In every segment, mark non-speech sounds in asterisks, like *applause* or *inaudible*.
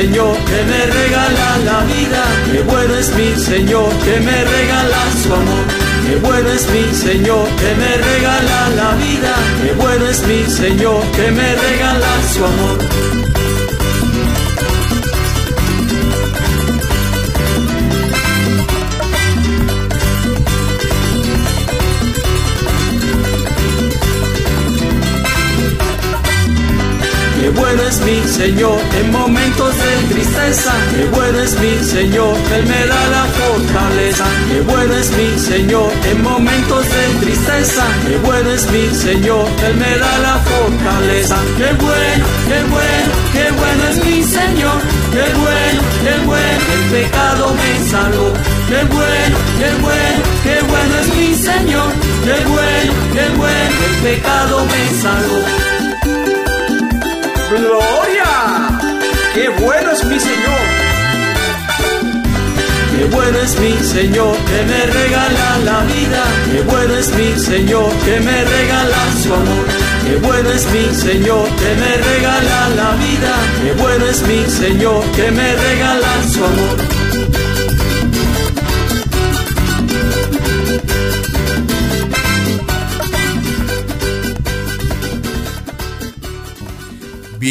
Señor que me regala la vida. Qué bueno es mi Señor que me regala su amor. Qué bueno es mi Señor que me regala la vida. Qué bueno es mi Señor que me regala su amor. Mi Señor en momentos de tristeza. Qué bueno es mi Señor, Él me da la fortaleza. Qué bueno es mi Señor en momentos de tristeza. Qué bueno es mi Señor, Él me da la fortaleza. Qué bueno, qué bueno, qué bueno es mi Señor. Qué bueno, qué bueno, el pecado me salvó. Qué bueno, qué bueno, qué bueno es mi Señor. Qué bueno, qué bueno, el pecado me salvó. ¡Gloria! ¡Qué bueno es mi Señor! Qué bueno es mi Señor que me regala la vida. Qué bueno es mi Señor que me regala su amor. Qué bueno es mi Señor que me regala la vida. Qué bueno es mi Señor que me regala su amor.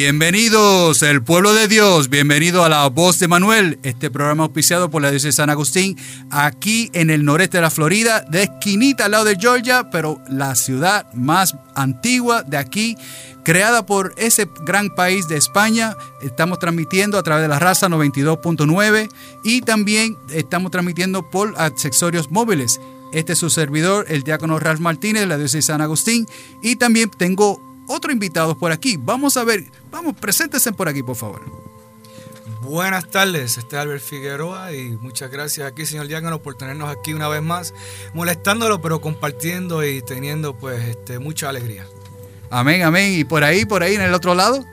Bienvenidos, el pueblo de Dios, bienvenido a la voz de Manuel, este programa auspiciado por la diócesis de San Agustín, aquí en el noreste de la Florida, de esquinita al lado de Georgia, pero la ciudad más antigua de aquí, creada por ese gran país de España. Estamos transmitiendo a través de la raza 92.9 y también estamos transmitiendo por accesorios móviles. Este es su servidor, el diácono Ralph Martínez de la diócesis de San Agustín. Y también tengo otro invitado por aquí. Vamos a ver, vamos, preséntense por aquí, por favor. Buenas tardes, este es Albert Figueroa y muchas gracias aquí, señor Diácono, por tenernos aquí una vez más, molestándolo, pero compartiendo y teniendo pues este, mucha alegría. Amén, amén. Y por ahí, por ahí, en el otro lado.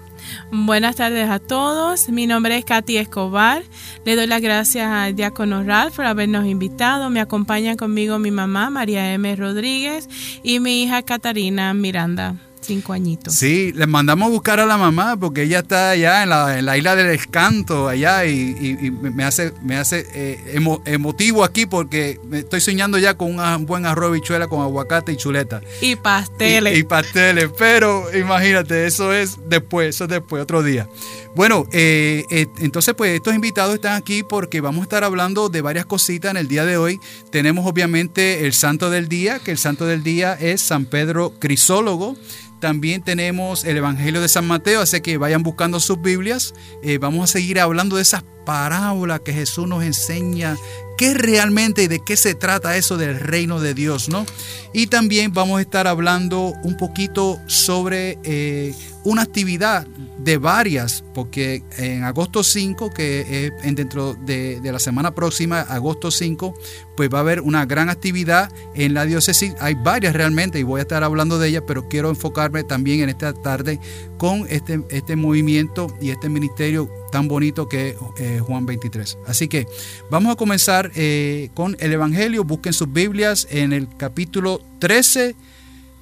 Buenas tardes a todos. Mi nombre es Katy Escobar. Le doy las gracias al diácono Ralph por habernos invitado. Me acompaña conmigo mi mamá, María M. Rodríguez, y mi hija Catarina Miranda. Cinco añitos. Sí, le mandamos a buscar a la mamá porque ella está allá en la, isla del escanto, allá, y, me hace, me hace eh, emotivo aquí porque me estoy soñando ya con un buen arroz bichuela con aguacate y chuleta. Y pasteles. Y, pasteles, pero imagínate, eso es después, eso es después, otro día. Bueno, eh, eh, entonces pues estos invitados están aquí porque vamos a estar hablando de varias cositas en el día de hoy. Tenemos obviamente el santo del día, que el santo del día es San Pedro Crisólogo. También tenemos el Evangelio de San Mateo, así que vayan buscando sus Biblias. Eh, vamos a seguir hablando de esas parábolas que Jesús nos enseña, qué realmente y de qué se trata eso del reino de Dios, ¿no? Y también vamos a estar hablando un poquito sobre eh, una actividad de varias, porque en agosto 5, que es dentro de, la semana próxima, agosto 5, pues va a haber una gran actividad en la diócesis. Hay varias realmente y voy a estar hablando de ellas, pero quiero enfocarme también en esta tarde con este, este movimiento y este ministerio tan bonito que es eh, Juan 23. Así que vamos a comenzar eh, con el Evangelio. Busquen sus Biblias en el capítulo 13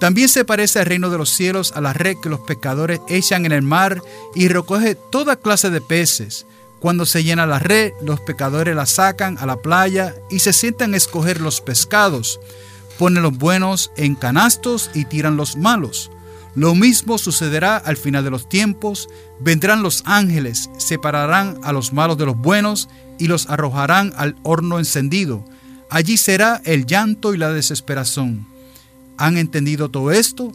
También se parece al reino de los cielos a la red que los pescadores echan en el mar y recoge toda clase de peces. Cuando se llena la red, los pescadores la sacan a la playa y se sientan a escoger los pescados. Ponen los buenos en canastos y tiran los malos. Lo mismo sucederá al final de los tiempos. Vendrán los ángeles, separarán a los malos de los buenos y los arrojarán al horno encendido. Allí será el llanto y la desesperación. ¿Han entendido todo esto?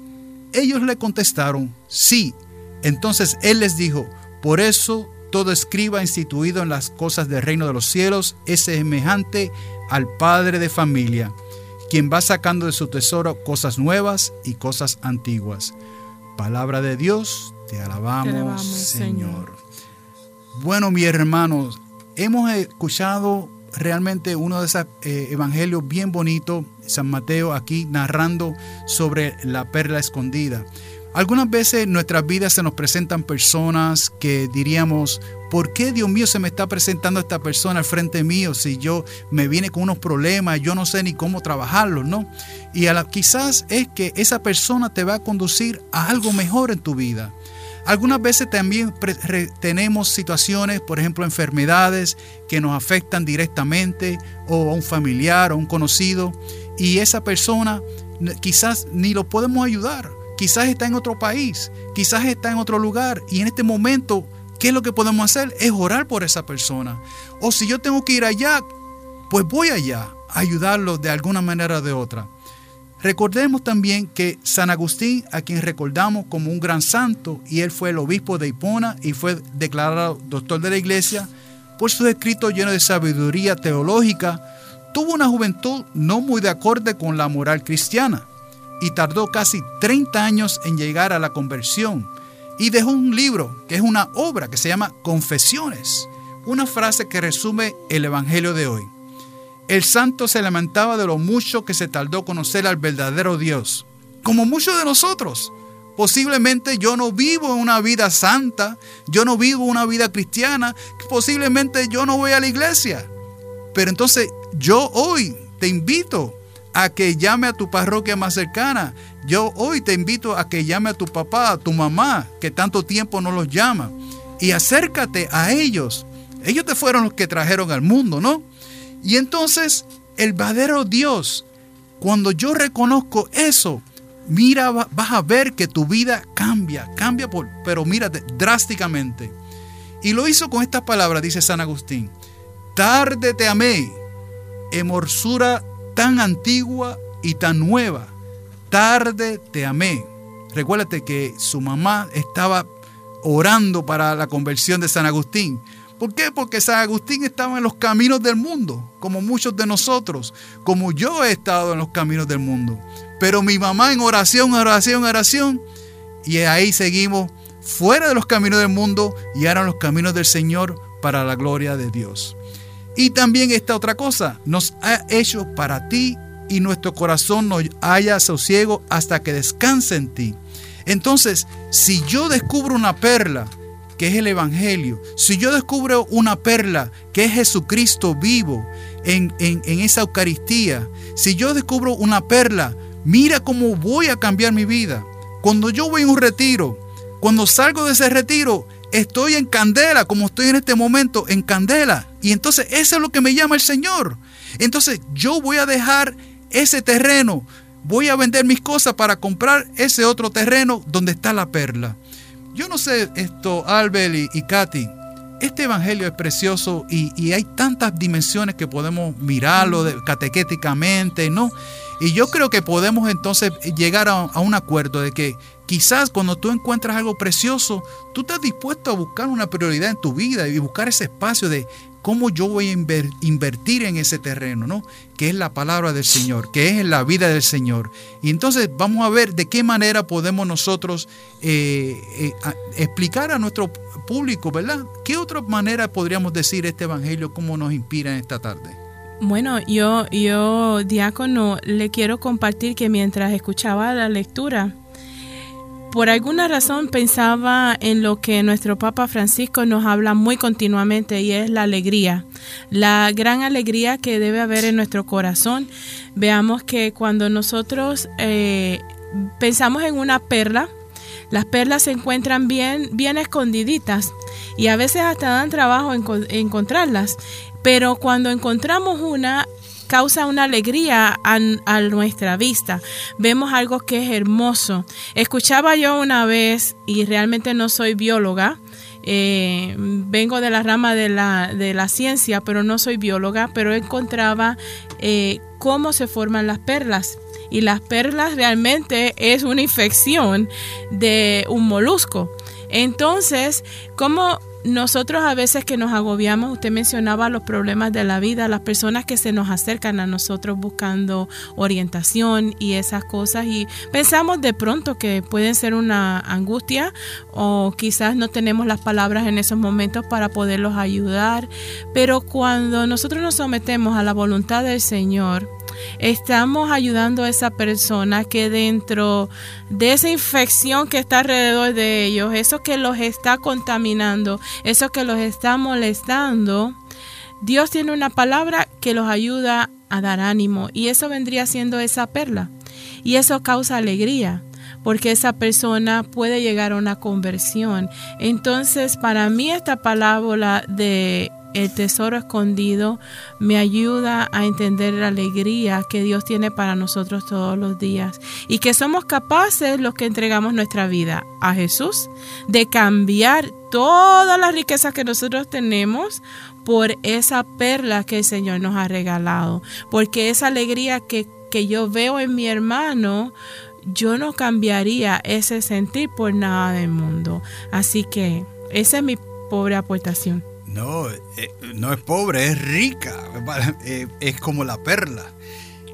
Ellos le contestaron, sí. Entonces él les dijo, por eso todo escriba instituido en las cosas del reino de los cielos es semejante al padre de familia, quien va sacando de su tesoro cosas nuevas y cosas antiguas. Palabra de Dios, te alabamos, Señor. Bueno, mis hermanos, hemos escuchado realmente uno de esos eh, evangelios bien bonitos, San Mateo aquí narrando sobre la perla escondida. Algunas veces en nuestras vidas se nos presentan personas que diríamos, ¿por qué Dios mío se me está presentando esta persona al frente mío si yo me viene con unos problemas, yo no sé ni cómo trabajarlos, ¿no? Y a quizás es que esa persona te va a conducir a algo mejor en tu vida. Algunas veces también tenemos situaciones, por ejemplo, enfermedades que nos afectan directamente o a un familiar o un conocido y esa persona quizás ni lo podemos ayudar quizás está en otro país, quizás está en otro lugar y en este momento, ¿qué es lo que podemos hacer? Es orar por esa persona. O si yo tengo que ir allá, pues voy allá a ayudarlo de alguna manera o de otra. Recordemos también que San Agustín, a quien recordamos como un gran santo, y él fue el obispo de Hipona y fue declarado doctor de la iglesia, por sus escritos llenos de sabiduría teológica, tuvo una juventud no muy de acorde con la moral cristiana y tardó casi 30 años en llegar a la conversión. Y dejó un libro, que es una obra que se llama Confesiones, una frase que resume el Evangelio de hoy. El santo se lamentaba de lo mucho que se tardó conocer al verdadero Dios, como muchos de nosotros. Posiblemente yo no vivo una vida santa, yo no vivo una vida cristiana, posiblemente yo no voy a la iglesia. Pero entonces yo hoy te invito a que llame a tu parroquia más cercana. Yo hoy te invito a que llame a tu papá, a tu mamá, que tanto tiempo no los llama. Y acércate a ellos. Ellos te fueron los que trajeron al mundo, ¿no? Y entonces el verdadero Dios, cuando yo reconozco eso, mira, vas a ver que tu vida cambia, cambia, por, pero mírate, drásticamente. Y lo hizo con estas palabras, dice San Agustín. Tarde te amé, emorsura tan antigua y tan nueva. Tarde te amé. Recuérdate que su mamá estaba orando para la conversión de San Agustín. ¿Por qué? Porque San Agustín estaba en los caminos del mundo, como muchos de nosotros, como yo he estado en los caminos del mundo. Pero mi mamá en oración, oración, oración, y ahí seguimos fuera de los caminos del mundo y ahora en los caminos del Señor para la gloria de Dios. Y también esta otra cosa, nos ha hecho para ti y nuestro corazón no haya sosiego hasta que descanse en ti. Entonces, si yo descubro una perla, que es el Evangelio, si yo descubro una perla, que es Jesucristo vivo en, en, en esa Eucaristía, si yo descubro una perla, mira cómo voy a cambiar mi vida. Cuando yo voy a un retiro, cuando salgo de ese retiro, estoy en candela, como estoy en este momento, en candela. Y entonces eso es lo que me llama el Señor. Entonces yo voy a dejar ese terreno, voy a vender mis cosas para comprar ese otro terreno donde está la perla. Yo no sé esto, Albert y, Katy. Este evangelio es precioso y, hay tantas dimensiones que podemos mirarlo catequéticamente, ¿no? Y yo creo que podemos entonces llegar a, un acuerdo de que quizás cuando tú encuentras algo precioso, tú estás dispuesto a buscar una prioridad en tu vida y buscar ese espacio de cómo yo voy a invertir en ese terreno, ¿no? Que es la palabra del Señor, que es la vida del Señor. Y entonces vamos a ver de qué manera podemos nosotros eh, eh, explicar a nuestro público, ¿verdad? ¿Qué otra manera podríamos decir este Evangelio, cómo nos inspira en esta tarde? Bueno, yo, yo, diácono, le quiero compartir que mientras escuchaba la lectura, por alguna razón pensaba en lo que nuestro Papa Francisco nos habla muy continuamente y es la alegría, la gran alegría que debe haber en nuestro corazón. Veamos que cuando nosotros eh, pensamos en una perla, las perlas se encuentran bien, bien escondiditas y a veces hasta dan trabajo en, encontrarlas. Pero cuando encontramos una, causa una alegría a, nuestra vista. Vemos algo que es hermoso. Escuchaba yo una vez, y realmente no soy bióloga, eh, vengo de la rama de la, de la, ciencia, pero no soy bióloga, pero encontraba eh, cómo se forman las perlas. Y las perlas realmente es una infección de un molusco. Entonces, ¿cómo nosotros a veces que nos agobiamos, usted mencionaba los problemas de la vida, las personas que se nos acercan a nosotros buscando orientación y esas cosas y pensamos de pronto que pueden ser una angustia o quizás no tenemos las palabras en esos momentos para poderlos ayudar, pero cuando nosotros nos sometemos a la voluntad del Señor, estamos ayudando a esa persona que dentro de esa infección que está alrededor de ellos, eso que los está contaminando, eso que los está molestando, Dios tiene una palabra que los ayuda a dar ánimo y eso vendría siendo esa perla. Y eso causa alegría porque esa persona puede llegar a una conversión. Entonces, para mí esta palabra de el tesoro escondido me ayuda a entender la alegría que Dios tiene para nosotros todos los días y que somos capaces los que entregamos nuestra vida a Jesús de cambiar todas las riquezas que nosotros tenemos por esa perla que el Señor nos ha regalado, porque esa alegría que, que yo veo en mi hermano, yo no cambiaría ese sentir por nada del mundo. Así que esa es mi pobre aportación. No, eh, no es pobre, es rica, eh, es como la perla.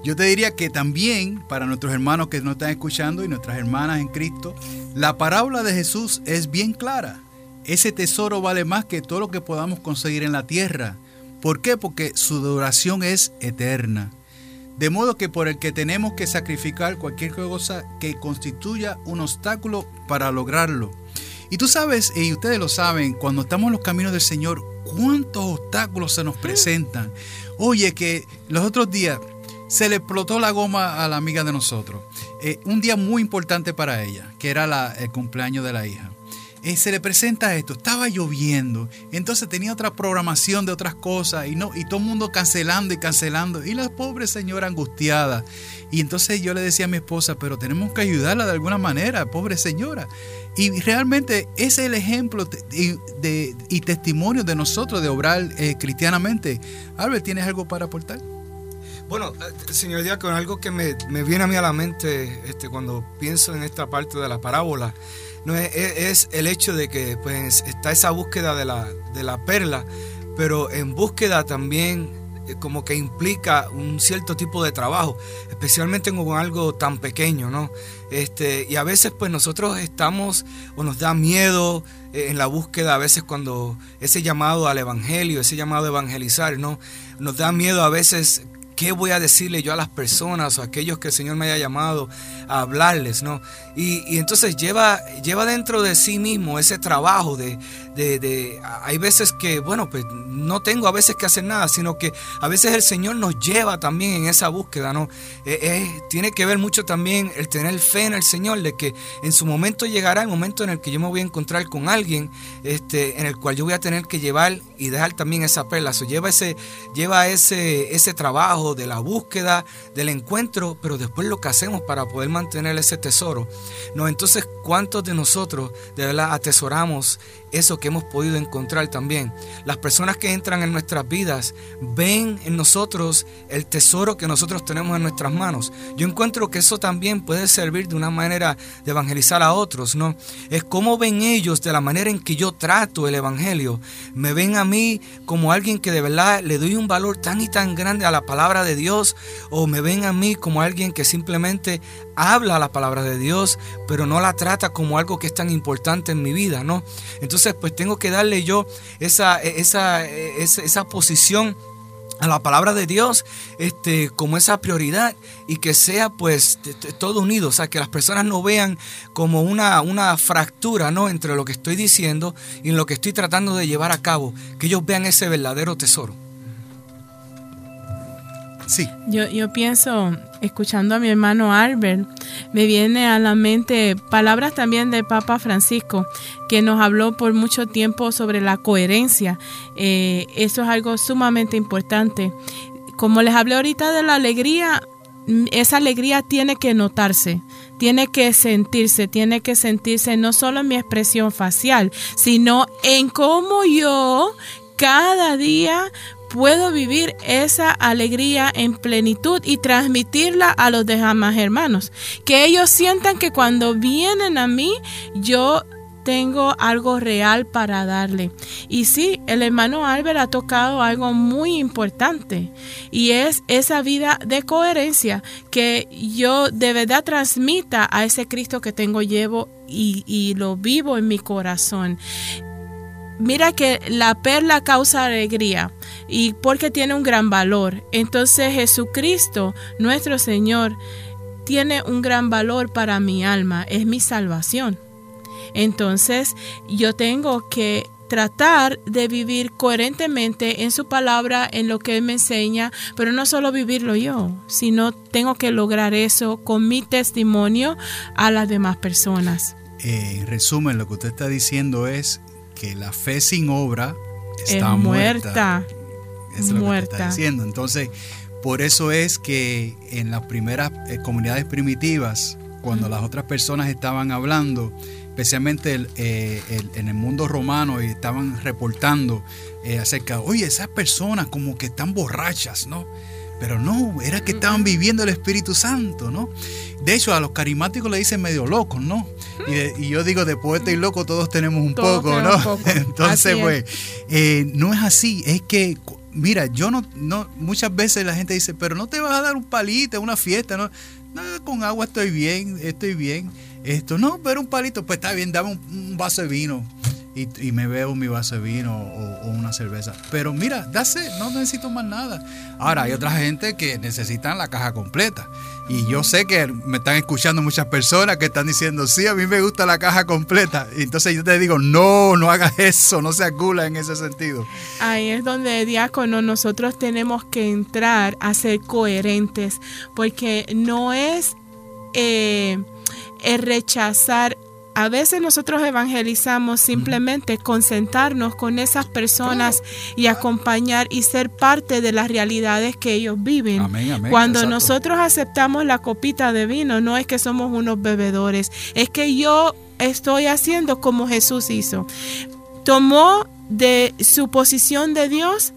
Yo te diría que también para nuestros hermanos que nos están escuchando y nuestras hermanas en Cristo, la parábola de Jesús es bien clara. Ese tesoro vale más que todo lo que podamos conseguir en la tierra. ¿Por qué? Porque su duración es eterna. De modo que por el que tenemos que sacrificar cualquier cosa que constituya un obstáculo para lograrlo. Y tú sabes, y ustedes lo saben, cuando estamos en los caminos del Señor, cuántos obstáculos se nos presentan. Oye, que los otros días se le explotó la goma a la amiga de nosotros. Eh, un día muy importante para ella, que era el cumpleaños de la hija. Eh, se le presenta esto, estaba lloviendo, entonces tenía otra programación de otras cosas y no y todo el mundo cancelando y cancelando y la pobre señora angustiada. Y entonces yo le decía a mi esposa, pero tenemos que ayudarla de alguna manera, pobre señora. Y realmente ese es el ejemplo de, y testimonio de nosotros de obrar eh, cristianamente. Albert, ¿tienes algo para aportar? Bueno, eh, señor Diácono, algo que me, viene a mí a la mente este, cuando pienso en esta parte de la parábola no es, el hecho de que pues, está esa búsqueda de la, de la perla, pero en búsqueda también eh, como que implica un cierto tipo de trabajo, especialmente con algo tan pequeño, ¿no? Este, y a veces pues nosotros estamos o nos da miedo eh, en la búsqueda, a veces cuando ese llamado al evangelio, ese llamado a evangelizar, ¿no? Nos da miedo a veces ¿Qué voy a decirle yo a las personas o a aquellos que el Señor me haya llamado a hablarles? ¿no? Y, entonces lleva, lleva dentro de sí mismo ese trabajo de, de, Hay veces que, bueno, pues no tengo a veces que hacer nada, sino que a veces el Señor nos lleva también en esa búsqueda. ¿no? Eh, eh, tiene que ver mucho también el tener fe en el Señor, de que en su momento llegará el momento en el que yo me voy a encontrar con alguien este, en el cual yo voy a tener que llevar y dejar también esa perla. So, lleva ese, lleva ese, ese trabajo de la búsqueda, del encuentro, pero después lo que hacemos para poder mantener ese tesoro. No, entonces, ¿cuántos de nosotros de verdad atesoramos eso que hemos podido encontrar también. Las personas que entran en nuestras vidas ven en nosotros el tesoro que nosotros tenemos en nuestras manos. Yo encuentro que eso también puede servir de una manera de evangelizar a otros, ¿no? Es como ven ellos de la manera en que yo trato el evangelio. Me ven a mí como alguien que de verdad le doy un valor tan y tan grande a la palabra de Dios o me ven a mí como alguien que simplemente habla la palabra de Dios, pero no la trata como algo que es tan importante en mi vida, ¿no? Entonces, pues tengo que darle yo esa, esa, esa, posición a la palabra de Dios este, como esa prioridad y que sea pues todo unido, o sea, que las personas no vean como una, una fractura ¿no? entre lo que estoy diciendo y lo que estoy tratando de llevar a cabo, que ellos vean ese verdadero tesoro. Yo, yo pienso, escuchando a mi hermano Albert, me viene a la mente palabras también del Papa Francisco, que nos habló por mucho tiempo sobre la coherencia. Eh, eso es algo sumamente importante. Como les hablé ahorita de la alegría, esa alegría tiene que notarse, tiene que sentirse, tiene que sentirse no solo en mi expresión facial, sino en cómo yo cada día puedo vivir esa alegría en plenitud y transmitirla a los demás hermanos. Que ellos sientan que cuando vienen a mí, yo tengo algo real para darle. Y sí, el hermano Albert ha tocado algo muy importante y es esa vida de coherencia que yo de verdad transmita a ese Cristo que tengo llevo y, y lo vivo en mi corazón mira que la perla causa alegría y porque tiene un gran valor. Entonces Jesucristo, nuestro Señor, tiene un gran valor para mi alma, es mi salvación. Entonces yo tengo que tratar de vivir coherentemente en su palabra, en lo que Él me enseña, pero no solo vivirlo yo, sino tengo que lograr eso con mi testimonio a las demás personas. Eh, en resumen, lo que usted está diciendo es que la fe sin obra está muerta. Eso es lo que está diciendo. Entonces, por eso es que en las primeras eh, comunidades primitivas, cuando las otras personas estaban hablando, especialmente eh, en el mundo romano, y estaban reportando eh, acerca, oye, esas personas como que están borrachas, ¿no? Pero no, era que estaban viviendo el Espíritu Santo, ¿no? De hecho, a los carismáticos le dicen medio locos, ¿no? Y, yo digo, de poeta y loco todos tenemos un poco, ¿no? *laughs* Entonces, pues, eh, no es así, es que, mira, yo no, no, muchas veces la gente dice, pero no te vas a dar un palito, una fiesta, ¿no? No, con agua estoy bien, estoy bien. Esto, no, pero un palito, pues está bien, dame un vaso de vino y, me veo mi vaso de vino o, una cerveza. Pero mira, dase, no necesito más nada. Ahora, hay otra gente que necesitan la caja completa. Y yo sé que me están escuchando muchas personas que están diciendo, sí, a mí me gusta la caja completa. Entonces yo te digo, no, no hagas eso, no seas gula en ese sentido. Ahí es donde, diácono, nosotros tenemos que entrar a ser coherentes, porque no es eh, rechazar a veces nosotros evangelizamos simplemente con sentarnos con esas personas y acompañar y ser parte de las realidades que ellos viven. Cuando nosotros aceptamos la copita de vino, no es que somos unos bebedores, es que yo estoy haciendo como Jesús hizo. Tomó de su posición de Dios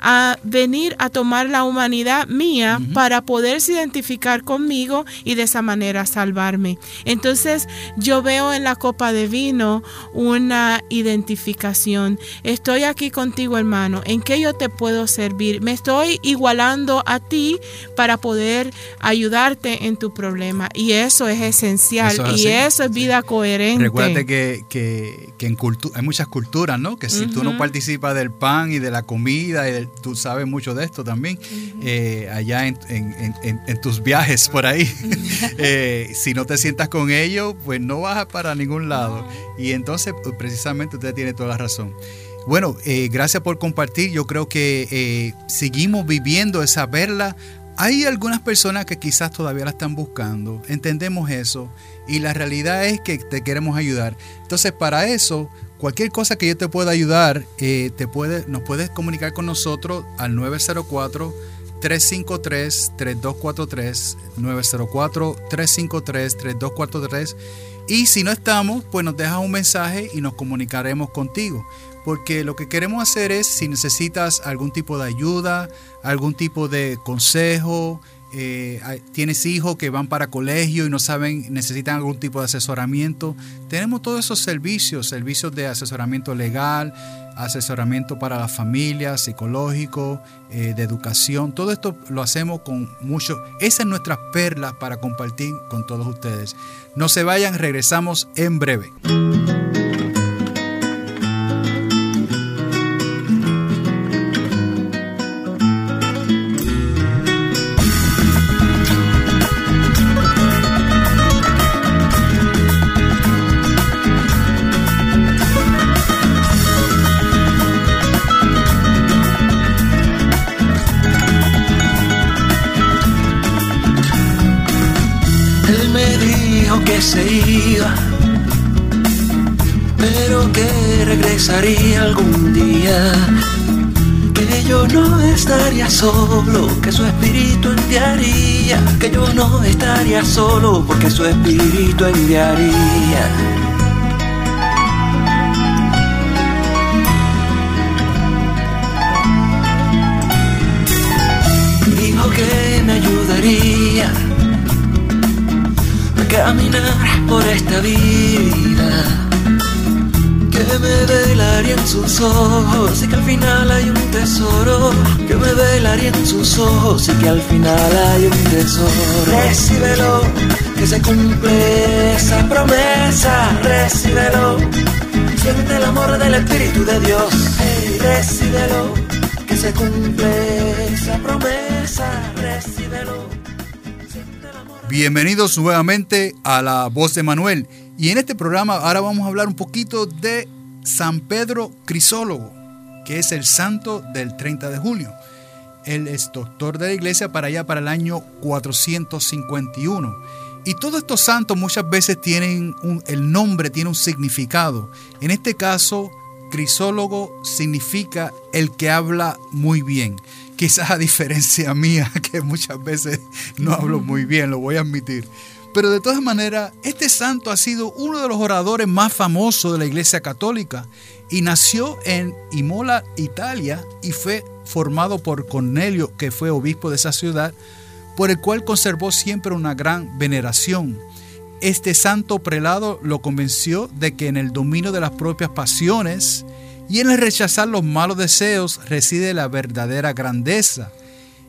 a venir a tomar la humanidad mía para poderse identificar conmigo y de esa manera salvarme. Entonces yo veo en la copa de vino una identificación. Estoy aquí contigo hermano, ¿en qué yo te puedo servir? Me estoy igualando a ti para poder ayudarte en tu problema y eso es esencial y eso es vida coherente. Recuerda que, que, en hay muchas culturas, ¿no? Que si tú no participas del pan y de la comida y del tú sabes mucho de esto también, eh, allá en, tus viajes por ahí. *laughs* Eh, si no te sientas con ellos, pues no vas para ningún lado. Y entonces, pues, precisamente usted tiene toda la razón. Bueno, eh, gracias por compartir. Yo creo que seguimos viviendo esa verla. Hay algunas personas que quizás todavía la están buscando. Entendemos eso. Y la realidad es que te queremos ayudar. Entonces, para eso, Cualquier cosa que yo te pueda ayudar, eh, te puede, nos puedes comunicar con nosotros al 904 353 3243 904 353 3243 y si no estamos, pues nos dejas un mensaje y nos comunicaremos contigo. Porque lo que queremos hacer es, si necesitas algún tipo de ayuda, algún tipo de consejo, eh, tienes hijos que van para colegio y no saben, necesitan algún tipo de asesoramiento. Tenemos todos esos servicios, servicios de asesoramiento legal, asesoramiento para la familia, psicológico, eh, de educación. Todo esto lo hacemos con mucho. Esa es nuestra perla para compartir con todos ustedes. No se vayan, regresamos en breve. Pero que regresaría algún día. Que yo no estaría solo, que su espíritu enviaría. Que yo no estaría solo, porque su espíritu enviaría. Caminar por esta vida que me velaría en sus ojos y que al final hay un tesoro. Que me velaría en sus ojos y que al final hay un tesoro. Recíbelo, que se cumple esa promesa. Recíbelo, siente el amor del Espíritu de Dios. Hey, recíbelo, que se cumple esa promesa. Recíbelo. Bienvenidos nuevamente a La Voz de Manuel. Y en este programa ahora vamos a hablar un poquito de San Pedro Crisólogo, que es el santo del 30 de julio. Él es doctor de la iglesia para allá para el año 451. Y todos estos santos muchas veces tienen un, el nombre, tiene un significado. En este caso, Crisólogo significa el que habla muy bien quizás a diferencia mía, *laughs* que muchas veces no hablo muy bien, lo voy a admitir. Pero de todas maneras, este santo ha sido uno de los oradores más famosos de la Iglesia Católica y nació en Imola, Italia, y fue formado por Cornelio, que fue obispo de esa ciudad, por el cual conservó siempre una gran veneración. Este santo prelado lo convenció de que en el dominio de las propias pasiones, y en el rechazar los malos deseos reside la verdadera grandeza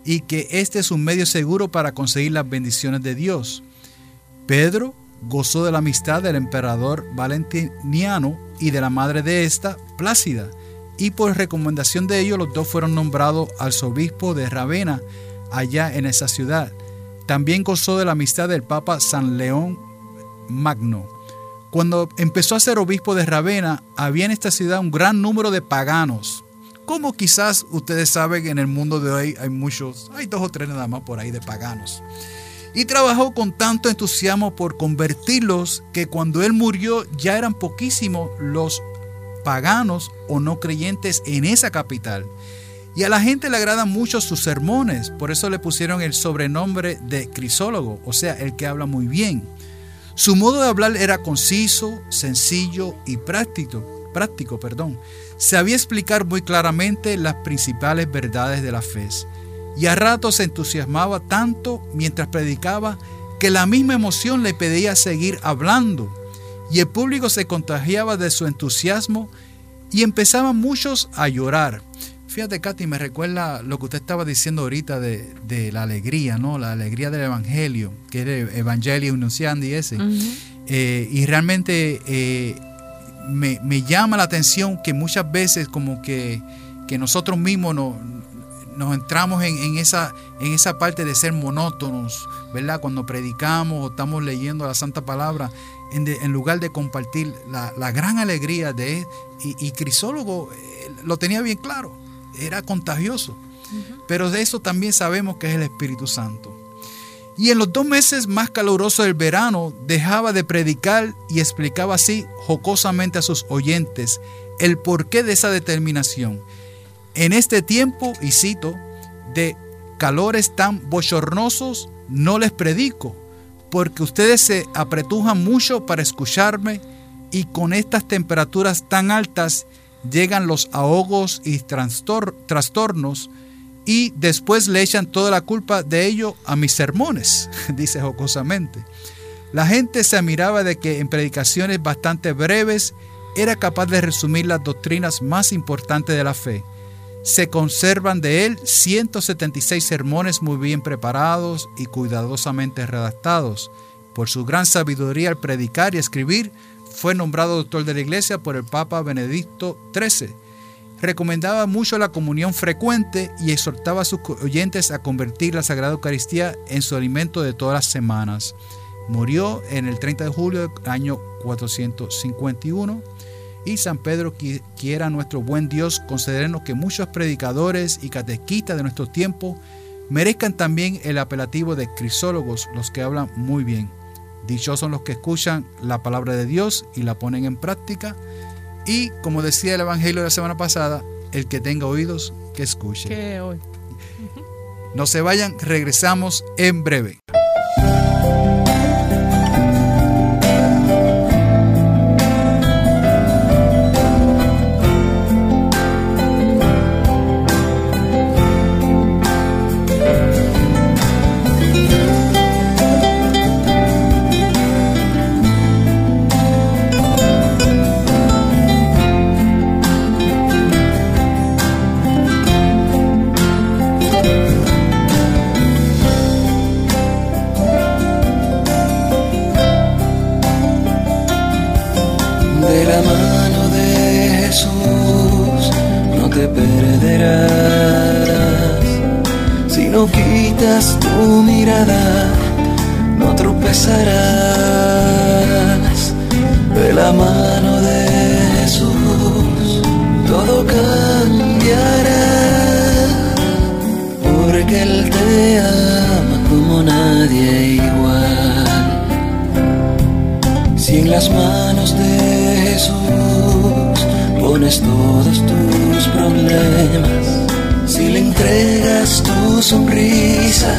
y que este es un medio seguro para conseguir las bendiciones de Dios. Pedro gozó de la amistad del emperador Valentiniano y de la madre de esta, Plácida, y por recomendación de ellos los dos fueron nombrados arzobispo de Ravenna, allá en esa ciudad. También gozó de la amistad del Papa San León Magno cuando empezó a ser obispo de Ravenna, había en esta ciudad un gran número de paganos. Como quizás ustedes saben en el mundo de hoy hay muchos, hay dos o tres nada más por ahí de paganos. Y trabajó con tanto entusiasmo por convertirlos que cuando él murió ya eran poquísimos los paganos o no creyentes en esa capital. Y a la gente le agradan mucho sus sermones, por eso le pusieron el sobrenombre de crisólogo, o sea, el que habla muy bien. Su modo de hablar era conciso, sencillo y práctico. práctico perdón. Sabía explicar muy claramente las principales verdades de la fe. Y a ratos se entusiasmaba tanto mientras predicaba que la misma emoción le pedía seguir hablando. Y el público se contagiaba de su entusiasmo y empezaban muchos a llorar. Fíjate, Katy, me recuerda lo que usted estaba diciendo ahorita de, la alegría, ¿no? La alegría del Evangelio, que es el Evangelio Nunciandi ese. Eh, y realmente eh, me, llama la atención que muchas veces como que, nosotros mismos nos entramos en, esa, en esa parte de ser monótonos, ¿verdad? Cuando predicamos o estamos leyendo la Santa Palabra, en, lugar de compartir la, gran alegría de él. Y, y Crisólogo eh, lo tenía bien claro era contagioso. Pero de eso también sabemos que es el Espíritu Santo. Y en los dos meses más calurosos del verano dejaba de predicar y explicaba así jocosamente a sus oyentes el porqué de esa determinación. En este tiempo, y cito, de calores tan bochornosos, no les predico, porque ustedes se apretujan mucho para escucharme y con estas temperaturas tan altas llegan los ahogos y trastornos y después le echan toda la culpa de ello a mis sermones, *laughs* dice jocosamente. La gente se admiraba de que en predicaciones bastante breves era capaz de resumir las doctrinas más importantes de la fe. Se conservan de él 176 sermones muy bien preparados y cuidadosamente redactados. Por su gran sabiduría al predicar y escribir, fue nombrado doctor de la iglesia por el Papa Benedicto XIII. Recomendaba mucho la comunión frecuente y exhortaba a sus oyentes a convertir la Sagrada Eucaristía en su alimento de todas las semanas. Murió en el 30 de julio del año 451 y San Pedro quiera nuestro buen Dios concedernos que muchos predicadores y catequistas de nuestro tiempo merezcan también el apelativo de crisólogos, los que hablan muy bien. Dichosos son los que escuchan la palabra de Dios y la ponen en práctica. Y como decía el Evangelio de la semana pasada, el que tenga oídos, que escuche. No se vayan, regresamos en breve. Te perderás. Si no quitas tu mirada, no tropezarás. De la mano de Jesús, todo cambiará. Porque Él te ama como nadie igual. Si en las manos de Jesús pones todos tus problemas, si le entregas tu sonrisa,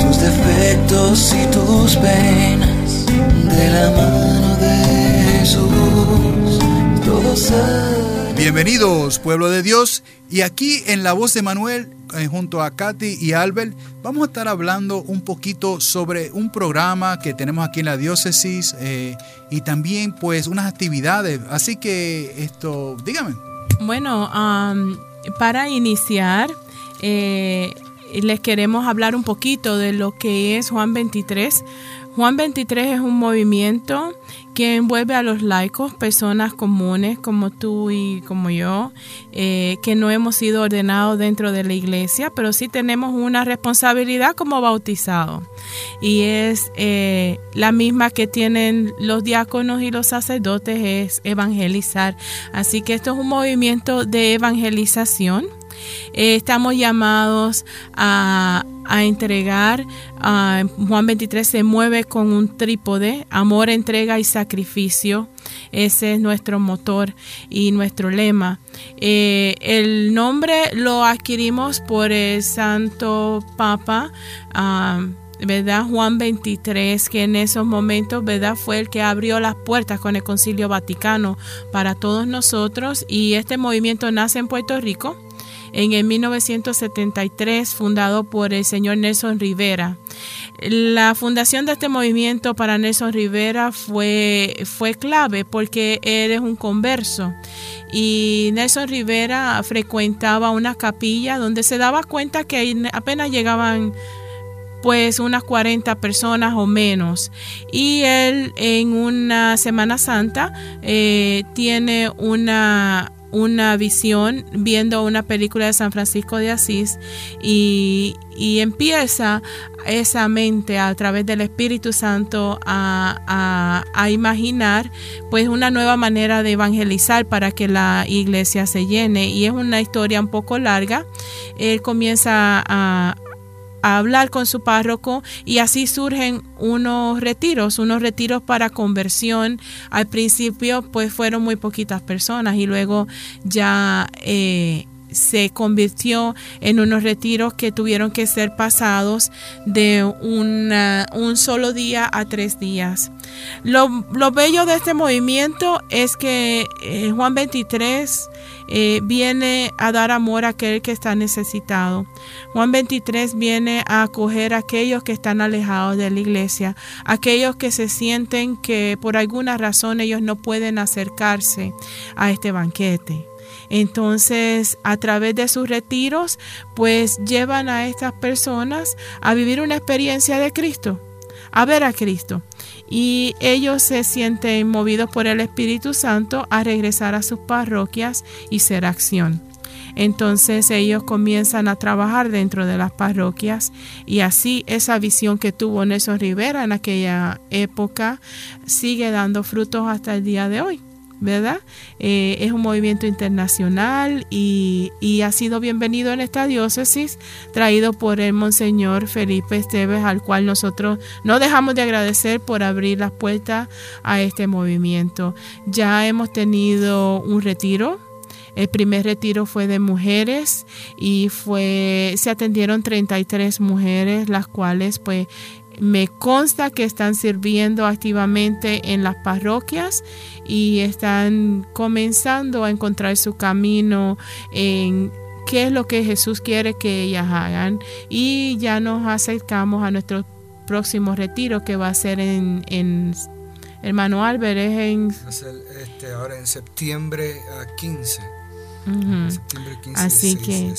tus defectos y tus penas, de la mano de Jesús, todo sale. Bienvenidos, pueblo de Dios. Y aquí en la voz de Manuel, junto a Katy y Albert, vamos a estar hablando un poquito sobre un programa que tenemos aquí en la diócesis eh, y también pues unas actividades. Así que esto, dígame. Bueno, um, para iniciar, eh, les queremos hablar un poquito de lo que es Juan 23. Juan 23 es un movimiento que envuelve a los laicos, personas comunes como tú y como yo, eh, que no hemos sido ordenados dentro de la iglesia, pero sí tenemos una responsabilidad como bautizados. Y es eh, la misma que tienen los diáconos y los sacerdotes, es evangelizar. Así que esto es un movimiento de evangelización eh, estamos llamados a, entregar. Juan 23 se mueve con un trípode, amor, entrega y sacrificio. Ese es nuestro motor y nuestro lema. Eh, el nombre lo adquirimos por el Santo Papa. ¿verdad? Juan 23, que en esos momentos, ¿verdad? Fue el que abrió las puertas con el Concilio Vaticano para todos nosotros y este movimiento nace en Puerto Rico en el 1973, fundado por el señor Nelson Rivera. La fundación de este movimiento para Nelson Rivera fue, fue clave porque él es un converso y Nelson Rivera frecuentaba una capilla donde se daba cuenta que apenas llegaban pues unas 40 personas o menos. Y él en una Semana Santa eh, tiene una, una visión viendo una película de San Francisco de Asís y, empieza esa mente a través del Espíritu Santo a, a, imaginar pues una nueva manera de evangelizar para que la iglesia se llene y es una historia un poco larga. Él comienza a, a hablar con su párroco y así surgen unos retiros, unos retiros para conversión. Al principio pues fueron muy poquitas personas y luego ya eh, se convirtió en unos retiros que tuvieron que ser pasados de un solo día a tres días. Lo, lo, bello de este movimiento es que eh, Juan 23 eh, viene a dar amor a aquel que está necesitado. Juan 23 viene a acoger a aquellos que están alejados de la iglesia, aquellos que se sienten que por alguna razón ellos no pueden acercarse a este banquete. Entonces, a través de sus retiros, pues llevan a estas personas a vivir una experiencia de Cristo, a ver a Cristo y ellos se sienten movidos por el Espíritu Santo a regresar a sus parroquias y ser acción. Entonces ellos comienzan a trabajar dentro de las parroquias y así esa visión que tuvo Nelson Rivera en aquella época sigue dando frutos hasta el día de hoy. ¿Verdad? Eh, es un movimiento internacional y, ha sido bienvenido en esta diócesis, traído por el Monseñor Felipe Esteves, al cual nosotros no dejamos de agradecer por abrir las puertas a este movimiento. Ya hemos tenido un retiro el primer retiro fue de mujeres y fue se atendieron 33 mujeres las cuales pues me consta que están sirviendo activamente en las parroquias y están comenzando a encontrar su camino en qué es lo que Jesús quiere que ellas hagan. Y ya nos acercamos a nuestro próximo retiro que va a ser en, en hermano Albert es en este, ahora en septiembre 15 septiembre 15 así que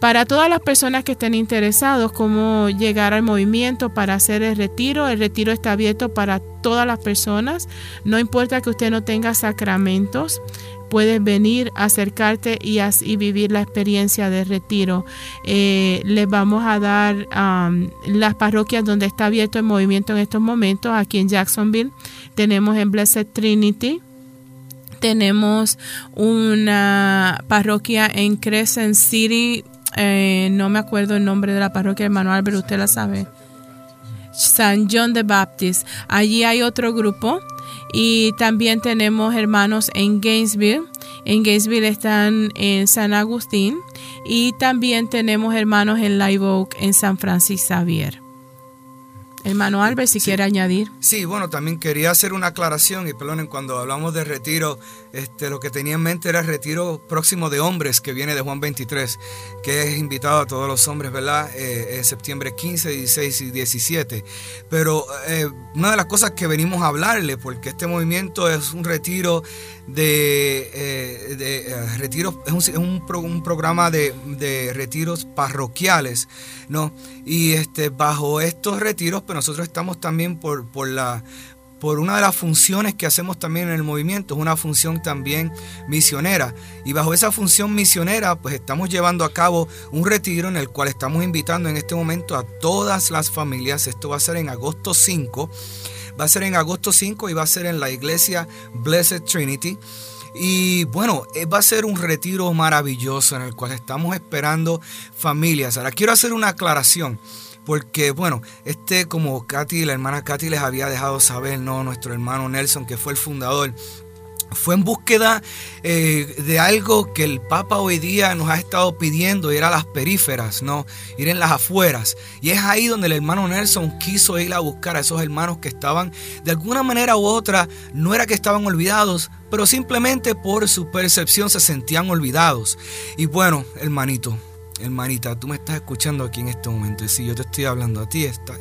para todas las personas que estén interesados cómo llegar al movimiento para hacer el retiro, el retiro está abierto para todas las personas, no importa que usted no tenga sacramentos, puedes venir, acercarte y, y vivir la experiencia de retiro. Eh, les vamos a dar las parroquias donde está abierto el movimiento en estos momentos. Aquí en Jacksonville tenemos en Blessed Trinity. Tenemos una parroquia en Crescent City, eh, no me acuerdo el nombre de la parroquia, hermano Albert, usted la sabe. San John the Baptist. Allí hay otro grupo y también tenemos hermanos en Gainesville. En Gainesville están en San Agustín y también tenemos hermanos en Live Oak en San Francisco Xavier. Hermano Albert, si quiere añadir. Sí, bueno, también quería hacer una aclaración y perdonen, cuando hablamos de retiro, este, lo que tenía en mente era el retiro próximo de hombres que viene de Juan 23, que es invitado a todos los hombres, ¿verdad? Eh, en septiembre 15, 16 y 17. Pero eh, una de las cosas que venimos a hablarle, porque este movimiento es un retiro de, eh, de retiros, es, un, un, programa de, de, retiros parroquiales, ¿no? Y este, bajo estos retiros, pues nosotros estamos también por, por la por una de las funciones que hacemos también en el movimiento, es una función también misionera. Y bajo esa función misionera, pues estamos llevando a cabo un retiro en el cual estamos invitando en este momento a todas las familias. Esto va a ser en agosto 5. Va a ser en agosto 5 y va a ser en la iglesia Blessed Trinity. Y bueno, eh, va a ser un retiro maravilloso en el cual estamos esperando familias. Ahora quiero hacer una aclaración. Porque, bueno, este como Katy, la hermana Katy les había dejado saber, ¿no? Nuestro hermano Nelson, que fue el fundador, fue en búsqueda eh, de algo que el Papa hoy día nos ha estado pidiendo, ir a las períferas, ¿no? Ir en las afueras. Y es ahí donde el hermano Nelson quiso ir a buscar a esos hermanos que estaban, de alguna manera u otra, no era que estaban olvidados, pero simplemente por su percepción se sentían olvidados. Y bueno, hermanito, hermanita, tú me estás escuchando aquí en este momento. Y si yo te estoy hablando a ti, está,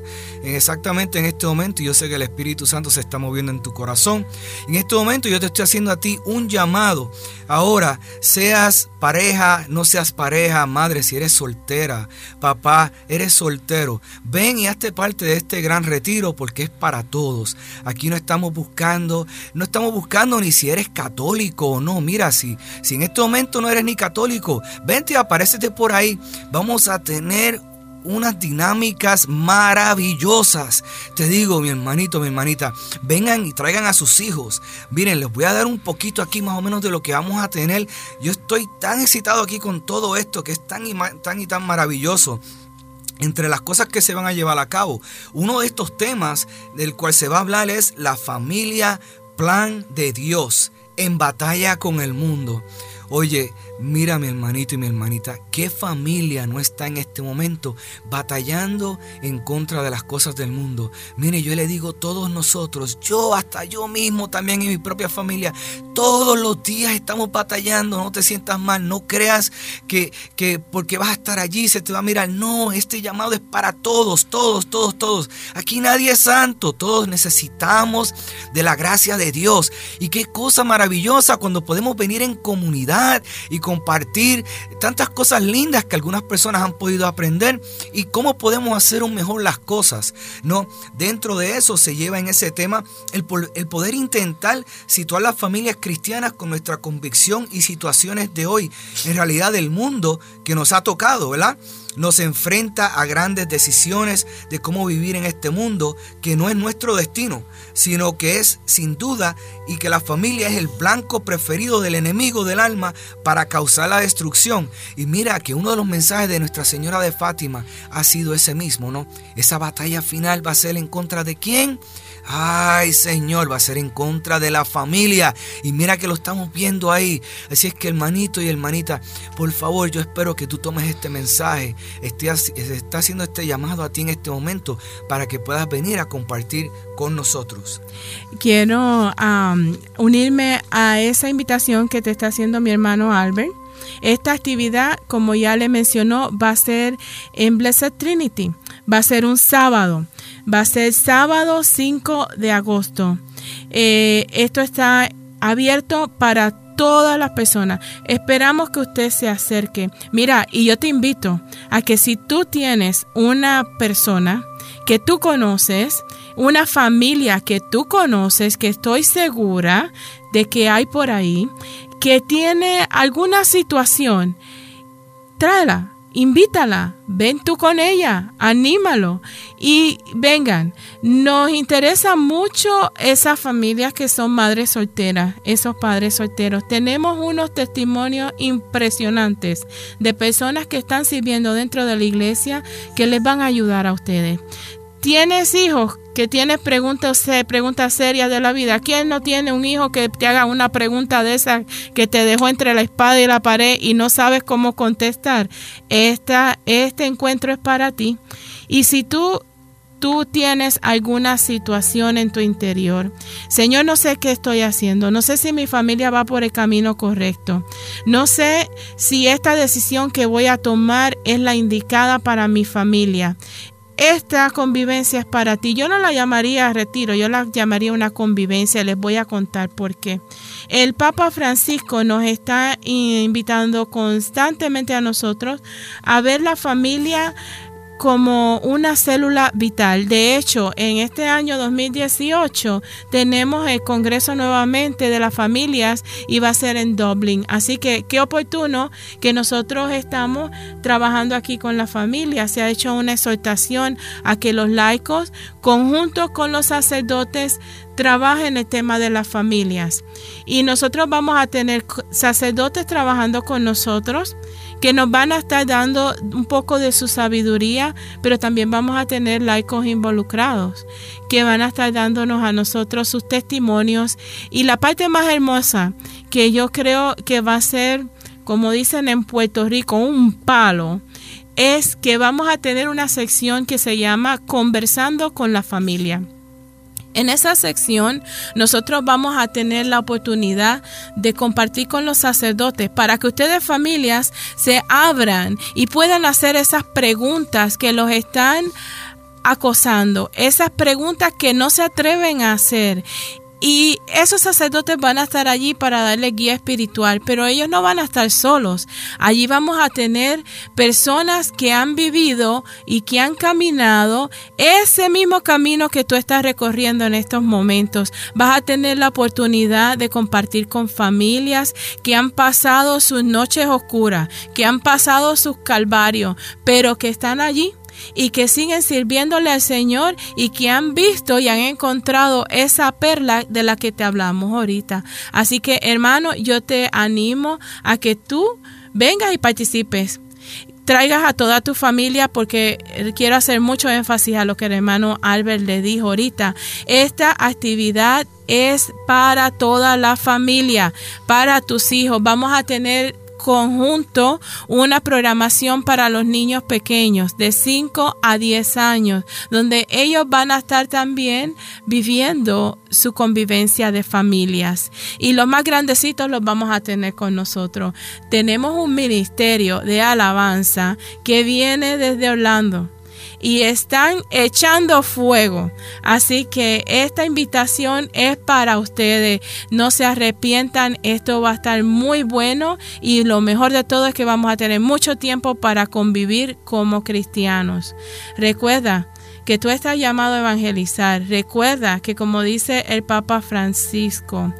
exactamente en este momento, yo sé que el Espíritu Santo se está moviendo en tu corazón. En este momento yo te estoy haciendo a ti un llamado. Ahora, seas pareja, no seas pareja, madre, si eres soltera, papá, eres soltero, ven y hazte parte de este gran retiro porque es para todos. Aquí no estamos buscando, no estamos buscando ni si eres católico o no. Mira, si, si en este momento no eres ni católico, vente y aparécete por ahí vamos a tener unas dinámicas maravillosas. Te digo, mi hermanito, mi hermanita, vengan y traigan a sus hijos. Miren, les voy a dar un poquito aquí más o menos de lo que vamos a tener. Yo estoy tan excitado aquí con todo esto que es tan y tan, y tan maravilloso. Entre las cosas que se van a llevar a cabo, uno de estos temas del cual se va a hablar es la familia plan de Dios en batalla con el mundo. Oye, Mira mi hermanito y mi hermanita, qué familia no está en este momento batallando en contra de las cosas del mundo. Mire, yo le digo todos nosotros, yo hasta yo mismo también en mi propia familia, todos los días estamos batallando, no te sientas mal, no creas que, que porque vas a estar allí se te va a mirar. No, este llamado es para todos, todos, todos, todos. Aquí nadie es santo, todos necesitamos de la gracia de Dios. Y qué cosa maravillosa cuando podemos venir en comunidad y compartir tantas cosas lindas que algunas personas han podido aprender y cómo podemos hacer un mejor las cosas. No, dentro de eso se lleva en ese tema el, el poder intentar situar las familias cristianas con nuestra convicción y situaciones de hoy, en realidad del mundo que nos ha tocado, ¿verdad? Nos enfrenta a grandes decisiones de cómo vivir en este mundo que no es nuestro destino, sino que es sin duda y que la familia es el blanco preferido del enemigo del alma para causar la destrucción. Y mira que uno de los mensajes de Nuestra Señora de Fátima ha sido ese mismo, ¿no? Esa batalla final va a ser en contra de quién? Ay, Señor, va a ser en contra de la familia. Y mira que lo estamos viendo ahí. Así es que hermanito y hermanita, por favor, yo espero que tú tomes este mensaje. Esté, está haciendo este llamado a ti en este momento para que puedas venir a compartir con nosotros. Quiero unirme a esa invitación que te está haciendo mi hermano Albert. Esta actividad, como ya le mencionó, va a ser en Blessed Trinity. Va a ser un sábado. Va a ser sábado 5 de agosto. Eh, esto está abierto para todas las personas. Esperamos que usted se acerque. Mira, y yo te invito a que si tú tienes una persona que tú conoces, una familia que tú conoces, que estoy segura de que hay por ahí, que tiene alguna situación, tráela, invítala, ven tú con ella, anímalo y vengan. Nos interesa mucho esas familias que son madres solteras, esos padres solteros. Tenemos unos testimonios impresionantes de personas que están sirviendo dentro de la iglesia que les van a ayudar a ustedes. ¿Tienes hijos? Que tienes preguntas, preguntas serias de la vida. ¿Quién no tiene un hijo que te haga una pregunta de esa que te dejó entre la espada y la pared y no sabes cómo contestar? Esta, este encuentro es para ti. Y si tú tú tienes alguna situación en tu interior. Señor, no sé qué estoy haciendo, no sé si mi familia va por el camino correcto, no sé si esta decisión que voy a tomar es la indicada para mi familia esta convivencia es para ti. Yo no la llamaría retiro, yo la llamaría una convivencia. Les voy a contar por qué. El Papa Francisco nos está invitando constantemente a nosotros a ver la familia como una célula vital. De hecho, en este año 2018 tenemos el Congreso nuevamente de las familias y va a ser en Dublín. Así que qué oportuno que nosotros estamos trabajando aquí con la familia. Se ha hecho una exhortación a que los laicos, conjunto con los sacerdotes, trabajen el tema de las familias. Y nosotros vamos a tener sacerdotes trabajando con nosotros que nos van a estar dando un poco de su sabiduría, pero también vamos a tener laicos involucrados que van a estar dándonos a nosotros sus testimonios. Y la parte más hermosa que yo creo que va a ser, como dicen en Puerto Rico, un palo, es que vamos a tener una sección que se llama Conversando con la familia. En esa sección nosotros vamos a tener la oportunidad de compartir con los sacerdotes para que ustedes familias se abran y puedan hacer esas preguntas que los están acosando, esas preguntas que no se atreven a hacer y esos sacerdotes van a estar allí para darle guía espiritual, pero ellos no van a estar solos. Allí vamos a tener personas que han vivido y que han caminado ese mismo camino que tú estás recorriendo en estos momentos. Vas a tener la oportunidad de compartir con familias que han pasado sus noches oscuras, que han pasado sus calvarios, pero que están allí y que siguen sirviéndole al Señor y que han visto y han encontrado esa perla de la que te hablamos ahorita. Así que hermano, yo te animo a que tú vengas y participes traigas a toda tu familia porque quiero hacer mucho énfasis a lo que el hermano Albert le dijo ahorita. Esta actividad es para toda la familia, para tus hijos. Vamos a tener conjunto una programación para los niños pequeños de 5 a 10 años, donde ellos van a estar también viviendo su convivencia de familias. Y los más grandecitos los vamos a tener con nosotros. Tenemos un ministerio de alabanza que viene desde Orlando y están echando fuego. Así que esta invitación es para ustedes. No se arrepientan, esto va a estar muy bueno y lo mejor de todo es que vamos a tener mucho tiempo para convivir como cristianos. Recuerda, que tú estás llamado a evangelizar. Recuerda que como dice el Papa Francisco,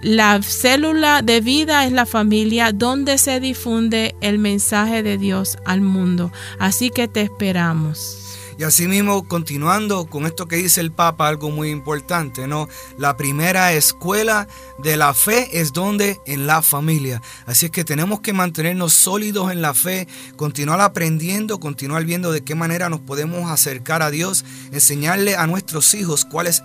la célula de vida es la familia donde se difunde el mensaje de Dios al mundo. Así que te esperamos. Y asimismo, continuando con esto que dice el Papa, algo muy importante, ¿no? La primera escuela de la fe es donde en la familia. Así es que tenemos que mantenernos sólidos en la fe, continuar aprendiendo, continuar viendo de qué manera nos podemos acercar a Dios, enseñarle a nuestros hijos cuál es,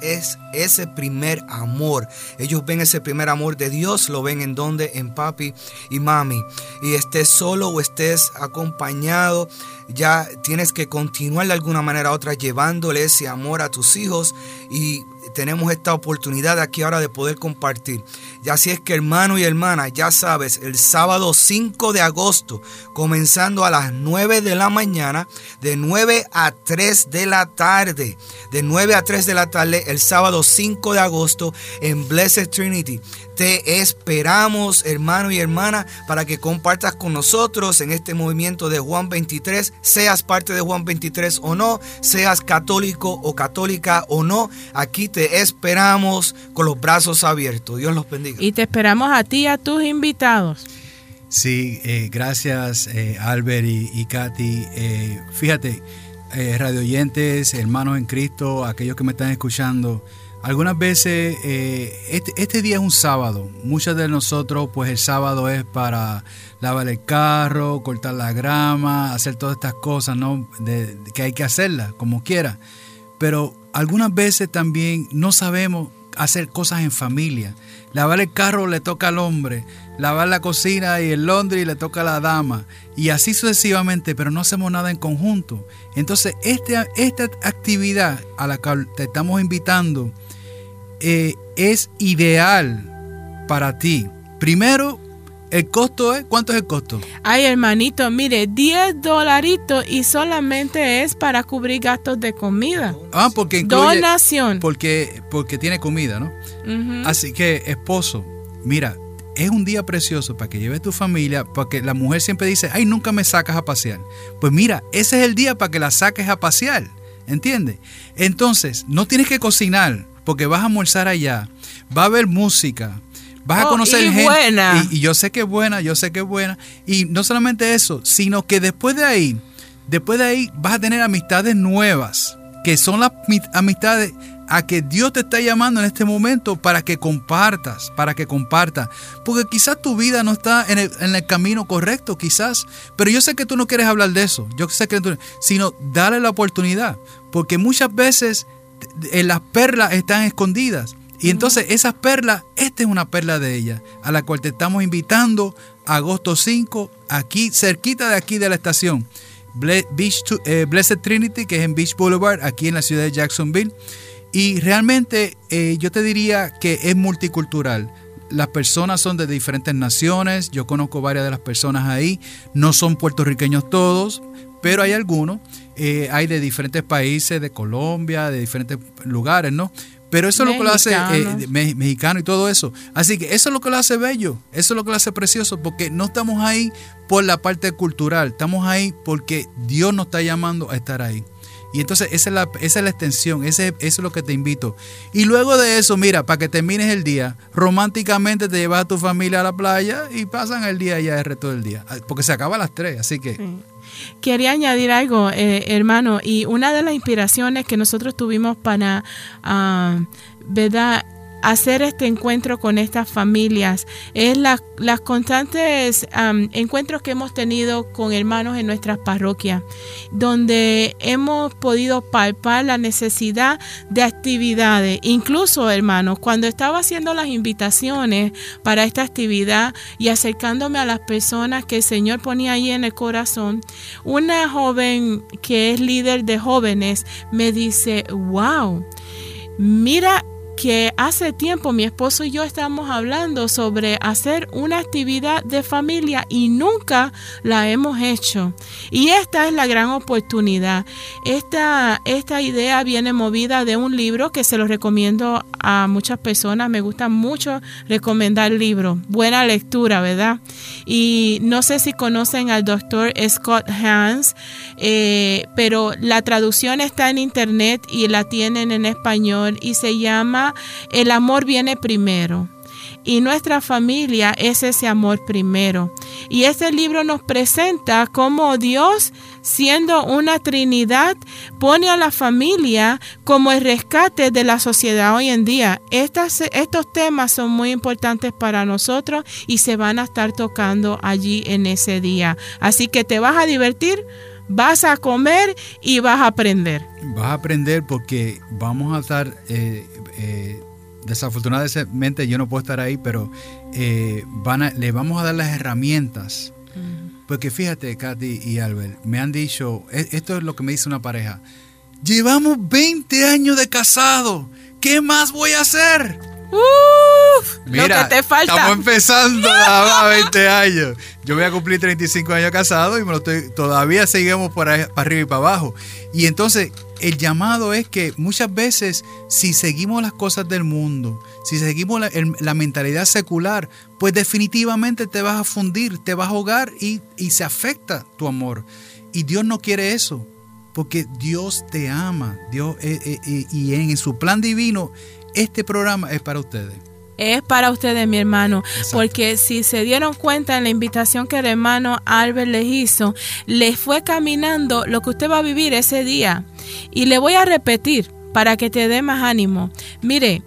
ese primer amor. Ellos ven ese primer amor de Dios, lo ven en donde, en papi y mami. Y estés solo o estés acompañado ya tienes que continuar de alguna manera u otra llevándole ese amor a tus hijos y tenemos esta oportunidad aquí ahora de poder compartir. Y así es que hermano y hermana, ya sabes, el sábado 5 de agosto, comenzando a las 9 de la mañana, de 9 a 3 de la tarde, de 9 a 3 de la tarde, el sábado 5 de agosto en Blessed Trinity. Te esperamos, hermano y hermana, para que compartas con nosotros en este movimiento de Juan 23, seas parte de Juan 23 o no, seas católico o católica o no, aquí te esperamos con los brazos abiertos. Dios los bendiga. Y te esperamos a ti y a tus invitados. Sí, eh, gracias eh, Albert y, y Katy. Eh, fíjate, eh, radio oyentes, hermanos en Cristo, aquellos que me están escuchando, algunas veces este, este día es un sábado. Muchos de nosotros, pues el sábado es para lavar el carro, cortar la grama, hacer todas estas cosas, ¿no? Que hay que hacerlas, como quiera. Pero algunas veces también no sabemos hacer cosas en familia. Lavar el carro le toca al hombre, lavar la cocina y el laundry le toca a la dama, y así sucesivamente, pero no hacemos nada en conjunto. Entonces, este, esta actividad a la cual te estamos invitando eh, es ideal para ti. Primero, el costo es, ¿cuánto es el costo? Ay, hermanito, mire, 10 dolaritos y solamente es para cubrir gastos de comida. Ah, porque incluye, Donación. porque, porque tiene comida, ¿no? Así que, esposo, mira, es un día precioso para que lleves tu familia, porque la mujer siempre dice, ay, nunca me sacas a pasear. Pues mira, ese es el día para que la saques a pasear, ¿entiendes? Entonces, no tienes que cocinar, porque vas a almorzar allá, va a haber música, vas a Oh, conocer y gente. buena. Y, y yo sé que es buena, yo sé que es buena. Y no solamente eso, sino que después de ahí, después de ahí vas a tener amistades nuevas, que son las mi- amistades a que Dios te está llamando en este momento para que compartas, para que compartas. Porque quizás tu vida no está en el, en el camino correcto, quizás. Pero yo sé que tú no quieres hablar de eso. Yo sé que tú, sino dale la oportunidad. Porque muchas veces eh, las perlas están escondidas. Y entonces esas perlas, esta es una perla de ellas, a la cual te estamos invitando agosto 5, aquí, cerquita de aquí de la estación. Eh, Blessed Trinity, que es en Beach Boulevard, aquí en la ciudad de Jacksonville. Y realmente eh, yo te diría que es multicultural. Las personas son de diferentes naciones, yo conozco varias de las personas ahí, no son puertorriqueños todos, pero hay algunos, eh, hay de diferentes países, de Colombia, de diferentes lugares, ¿no? Pero eso es lo que lo hace eh, me- mexicano y todo eso. Así que eso es lo que lo hace bello, eso es lo que lo hace precioso, porque no estamos ahí por la parte cultural, estamos ahí porque Dios nos está llamando a estar ahí. Y entonces esa es la, esa es la extensión, ese, eso es lo que te invito. Y luego de eso, mira, para que termines el día, románticamente te llevas a tu familia a la playa y pasan el día ya el resto del día. Porque se acaba a las 3, así que... Sí. Quería añadir algo, eh, hermano, y una de las inspiraciones que nosotros tuvimos para, ah, ¿verdad? Hacer este encuentro con estas familias es la- las constantes encuentros que hemos tenido con hermanos en nuestras parroquias, donde hemos podido palpar la necesidad de actividades. Incluso, hermanos, cuando estaba haciendo las invitaciones para esta actividad y acercándome a las personas que el Señor ponía ahí en el corazón, una joven que es líder de jóvenes me dice, wow, mira que hace tiempo mi esposo y yo estamos hablando sobre hacer una actividad de familia y nunca la hemos hecho. Y esta es la gran oportunidad. Esta, esta idea viene movida de un libro que se lo recomiendo a muchas personas. Me gusta mucho recomendar libros. Buena lectura, ¿verdad? Y no sé si conocen al doctor Scott Hans, eh, pero la traducción está en internet y la tienen en español y se llama El amor viene primero. Y nuestra familia es ese amor primero. Y este libro nos presenta cómo Dios, siendo una Trinidad, pone a la familia como el rescate de la sociedad hoy en día. Estas, estos temas son muy importantes para nosotros y se van a estar tocando allí en ese día. Así que te vas a divertir, vas a comer y vas a aprender. Vas a aprender porque vamos a estar, eh, eh, desafortunadamente yo no puedo estar ahí, pero eh, van a- le vamos a dar las herramientas. Porque fíjate, Katy y Albert, me han dicho, e- esto es lo que me dice una pareja, llevamos 20 años de casado, ¿qué más voy a hacer? Uf, lo que te falta. Estamos empezando a 20 años. Yo voy a cumplir 35 años casado y me lo estoy, todavía seguimos por ahí, para arriba y para abajo. Y entonces el llamado es que muchas veces si seguimos las cosas del mundo, si seguimos la, la mentalidad secular, pues definitivamente te vas a fundir, te vas a ahogar y, y se afecta tu amor. Y Dios no quiere eso. porque Dios te ama. Dios, eh, eh, eh, y en su plan divino, este programa es para ustedes. Es para ustedes, mi hermano, porque si se dieron cuenta en la invitación que el hermano Albert les hizo, les fue caminando lo que usted va a vivir ese día. Y le voy a repetir para que te dé más ánimo. Mire,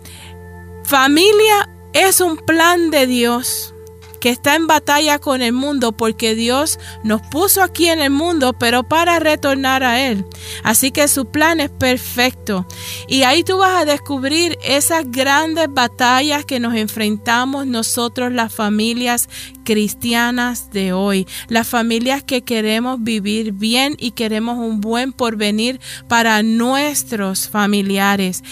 familia es un plan de Dios que está en batalla con el mundo porque Dios nos puso aquí en el mundo, pero para retornar a Él. Así que su plan es perfecto. Y ahí tú vas a descubrir esas grandes batallas que nos enfrentamos nosotros las familias cristianas de hoy, las familias que queremos vivir bien y queremos un buen porvenir para nuestros familiares.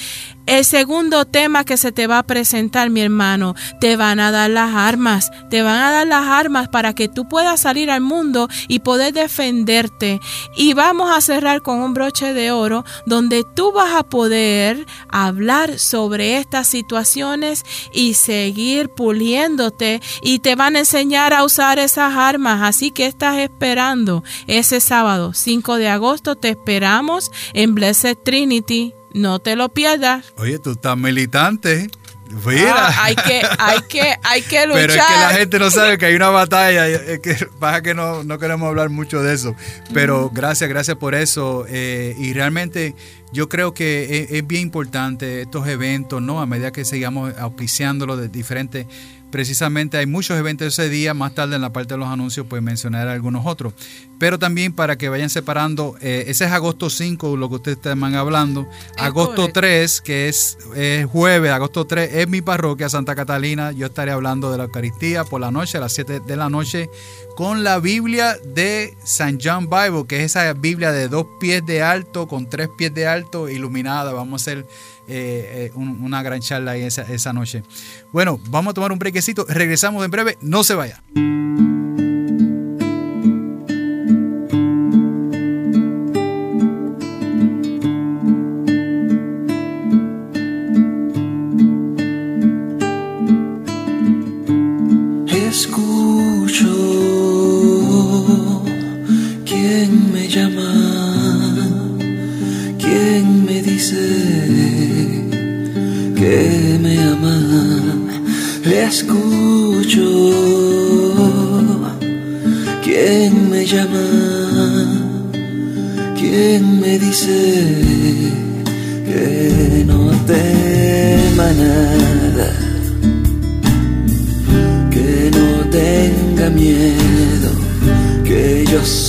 El segundo tema que se te va a presentar, mi hermano, te van a dar las armas, te van a dar las armas para que tú puedas salir al mundo y poder defenderte. Y vamos a cerrar con un broche de oro donde tú vas a poder hablar sobre estas situaciones y seguir puliéndote y te van a enseñar a usar esas armas. Así que estás esperando ese sábado 5 de agosto, te esperamos en Blessed Trinity no te lo pierdas. Oye, tú estás militante. Mira. Ah, hay que, hay que, hay que luchar. *laughs* Pero es que la gente no sabe que hay una batalla. Es que pasa que no, no queremos hablar mucho de eso. Pero gracias, gracias por eso. Eh, y realmente yo creo que es, es, bien importante estos eventos, ¿no? A medida que sigamos auspiciándolo de diferentes Precisamente hay muchos eventos ese día, más tarde en la parte de los anuncios pues mencionar algunos otros. Pero también para que vayan separando, eh, ese es agosto 5, lo que ustedes están hablando. agosto 3, que es jueves, agosto 3, es mi parroquia Santa Catalina. Yo estaré hablando de la Eucaristía por la noche, a las 7 de la noche, con la Biblia de San John Bible, que es esa Biblia de dos pies de alto, con tres pies de alto, iluminada. Vamos a hacer eh, eh, una gran charla esa, esa noche. Bueno, vamos a tomar un brequecito. Regresamos en breve. No se vaya.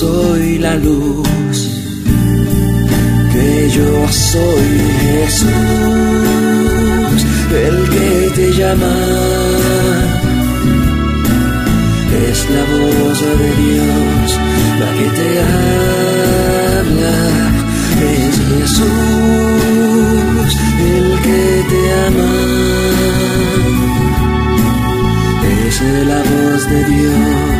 soy la luz, que yo soy Jesús, el que te llama. Es la voz de Dios la que te habla. Es Jesús el que te ama. Es la voz de Dios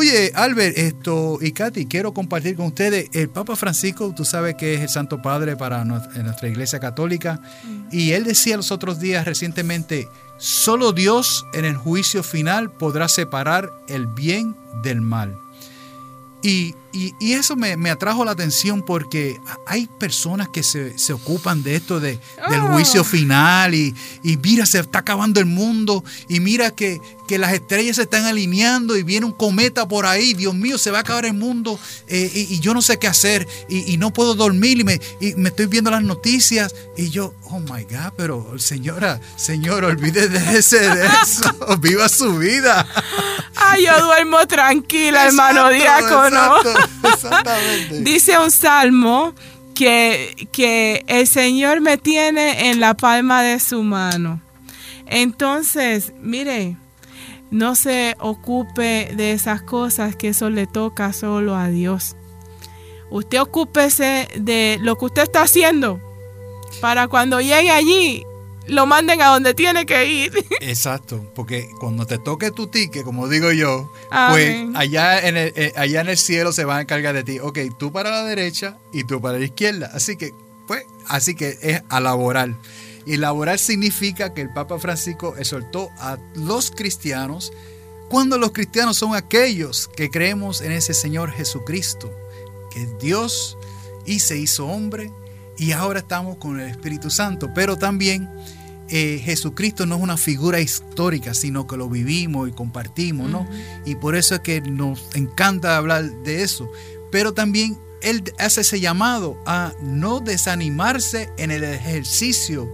Oye, Albert, esto y Katy, quiero compartir con ustedes. El Papa Francisco, tú sabes que es el Santo Padre para nuestra Iglesia Católica, y él decía los otros días recientemente: solo Dios en el juicio final podrá separar el bien del mal. Y, eso me, atrajo la atención porque hay personas que se, ocupan de esto de, del oh. juicio final y, y, mira, se está acabando el mundo y mira que, que las estrellas se están alineando y viene un cometa por ahí, Dios mío, se va a acabar el mundo eh, y, yo no sé qué hacer y, no puedo dormir y me, y me estoy viendo las noticias y yo, oh my God, pero señora, señor, olvídese de, ese, de eso, *laughs* viva su vida. Ay, yo duermo tranquila, hermano diácono. *laughs* exactamente. Dice un salmo que, que el Señor me tiene en la palma de su mano. Entonces, mire, no se ocupe de esas cosas que eso le toca solo a Dios. Usted ocúpese de lo que usted está haciendo para cuando llegue allí lo manden a donde tiene que ir. *laughs* Exacto, porque cuando te toque tu ticket, como digo yo, pues allá en, el, eh, allá en el cielo se van a encargar de ti. Ok, tú para la derecha y tú para la izquierda. Así que, pues, así que es a laborar. Y laborar significa que el Papa Francisco exhortó a los cristianos cuando los cristianos son aquellos que creemos en ese Señor Jesucristo, que es Dios y se hizo hombre y ahora estamos con el Espíritu Santo. Pero también eh, Jesucristo no es una figura histórica, sino que lo vivimos y compartimos, ¿no? Y por eso es que nos encanta hablar de eso. Pero también Él hace ese llamado a no desanimarse en el ejercicio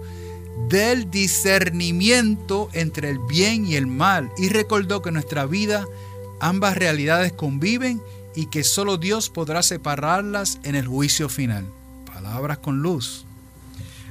del discernimiento entre el bien y el mal y recordó que en nuestra vida ambas realidades conviven y que solo Dios podrá separarlas en el juicio final. Palabras con luz.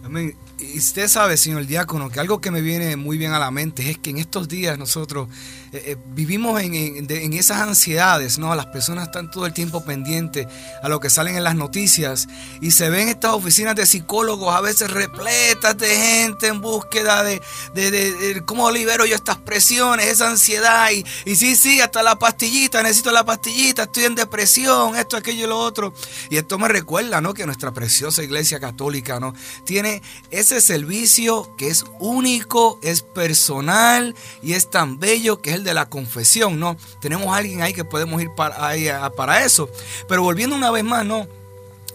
Amén. Y usted sabe, señor diácono, que algo que me viene muy bien a la mente es que en estos días nosotros eh, eh, vivimos en, esas ansiedades, ¿no? Las personas están todo el tiempo pendientes a lo que salen en las noticias y se ven estas oficinas de psicólogos a veces repletas de gente en búsqueda de, de, cómo libero yo estas presiones, esa ansiedad y, y, sí, sí, hasta la pastillita, necesito la pastillita, estoy en depresión, esto, aquello y lo otro. Y esto me recuerda, ¿no? Que nuestra preciosa iglesia católica, ¿no? Tiene ese servicio que es único, es personal y es tan bello que es de la confesión, ¿no? Tenemos a alguien ahí que podemos ir para, para eso. Pero volviendo una vez más, ¿no?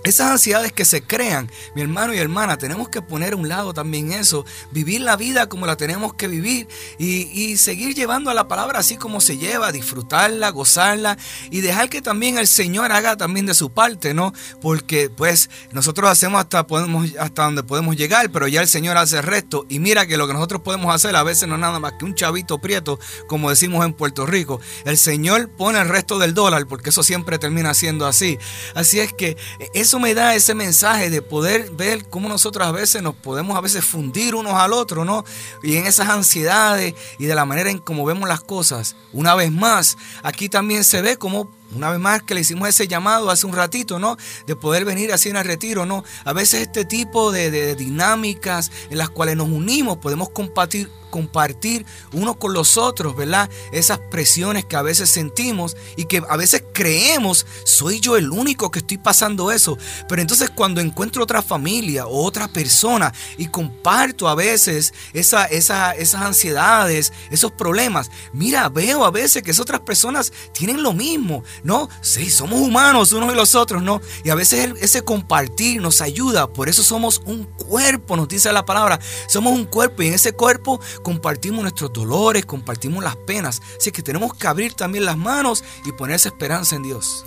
Esas ansiedades que se crean, mi hermano y hermana, tenemos que poner a un lado también eso, vivir la vida como la tenemos que vivir y, seguir llevando a la palabra así como se lleva, disfrutarla, gozarla y dejar que también el Señor haga también de su parte, ¿no? Porque pues nosotros hacemos hasta, podemos, hasta donde podemos llegar, pero ya el Señor hace el resto y mira que lo que nosotros podemos hacer a veces no es nada más que un chavito prieto, como decimos en Puerto Rico. El Señor pone el resto del dólar porque eso siempre termina siendo así. Así es que es eso me da ese mensaje de poder ver cómo nosotros a veces nos podemos a veces fundir unos al otro, ¿no? Y en esas ansiedades y de la manera en cómo vemos las cosas. Una vez más, aquí también se ve como una vez más que le hicimos ese llamado hace un ratito, ¿no? De poder venir así en el retiro, ¿no? A veces este tipo de, dinámicas en las cuales nos unimos podemos compartir, compartir unos con los otros, ¿verdad? Esas presiones que a veces sentimos y que a veces creemos, soy yo el único que estoy pasando eso. Pero entonces cuando encuentro otra familia o otra persona y comparto a veces esa, esas ansiedades, esos problemas, mira, veo a veces que esas otras personas tienen lo mismo, ¿no? Sí, somos humanos unos y los otros, ¿no? Y a veces ese compartir nos ayuda, por eso somos un cuerpo, nos dice la palabra, somos un cuerpo y en ese cuerpo compartimos nuestros dolores, compartimos las penas. Así que tenemos que abrir también las manos y poner esa esperanza en Dios.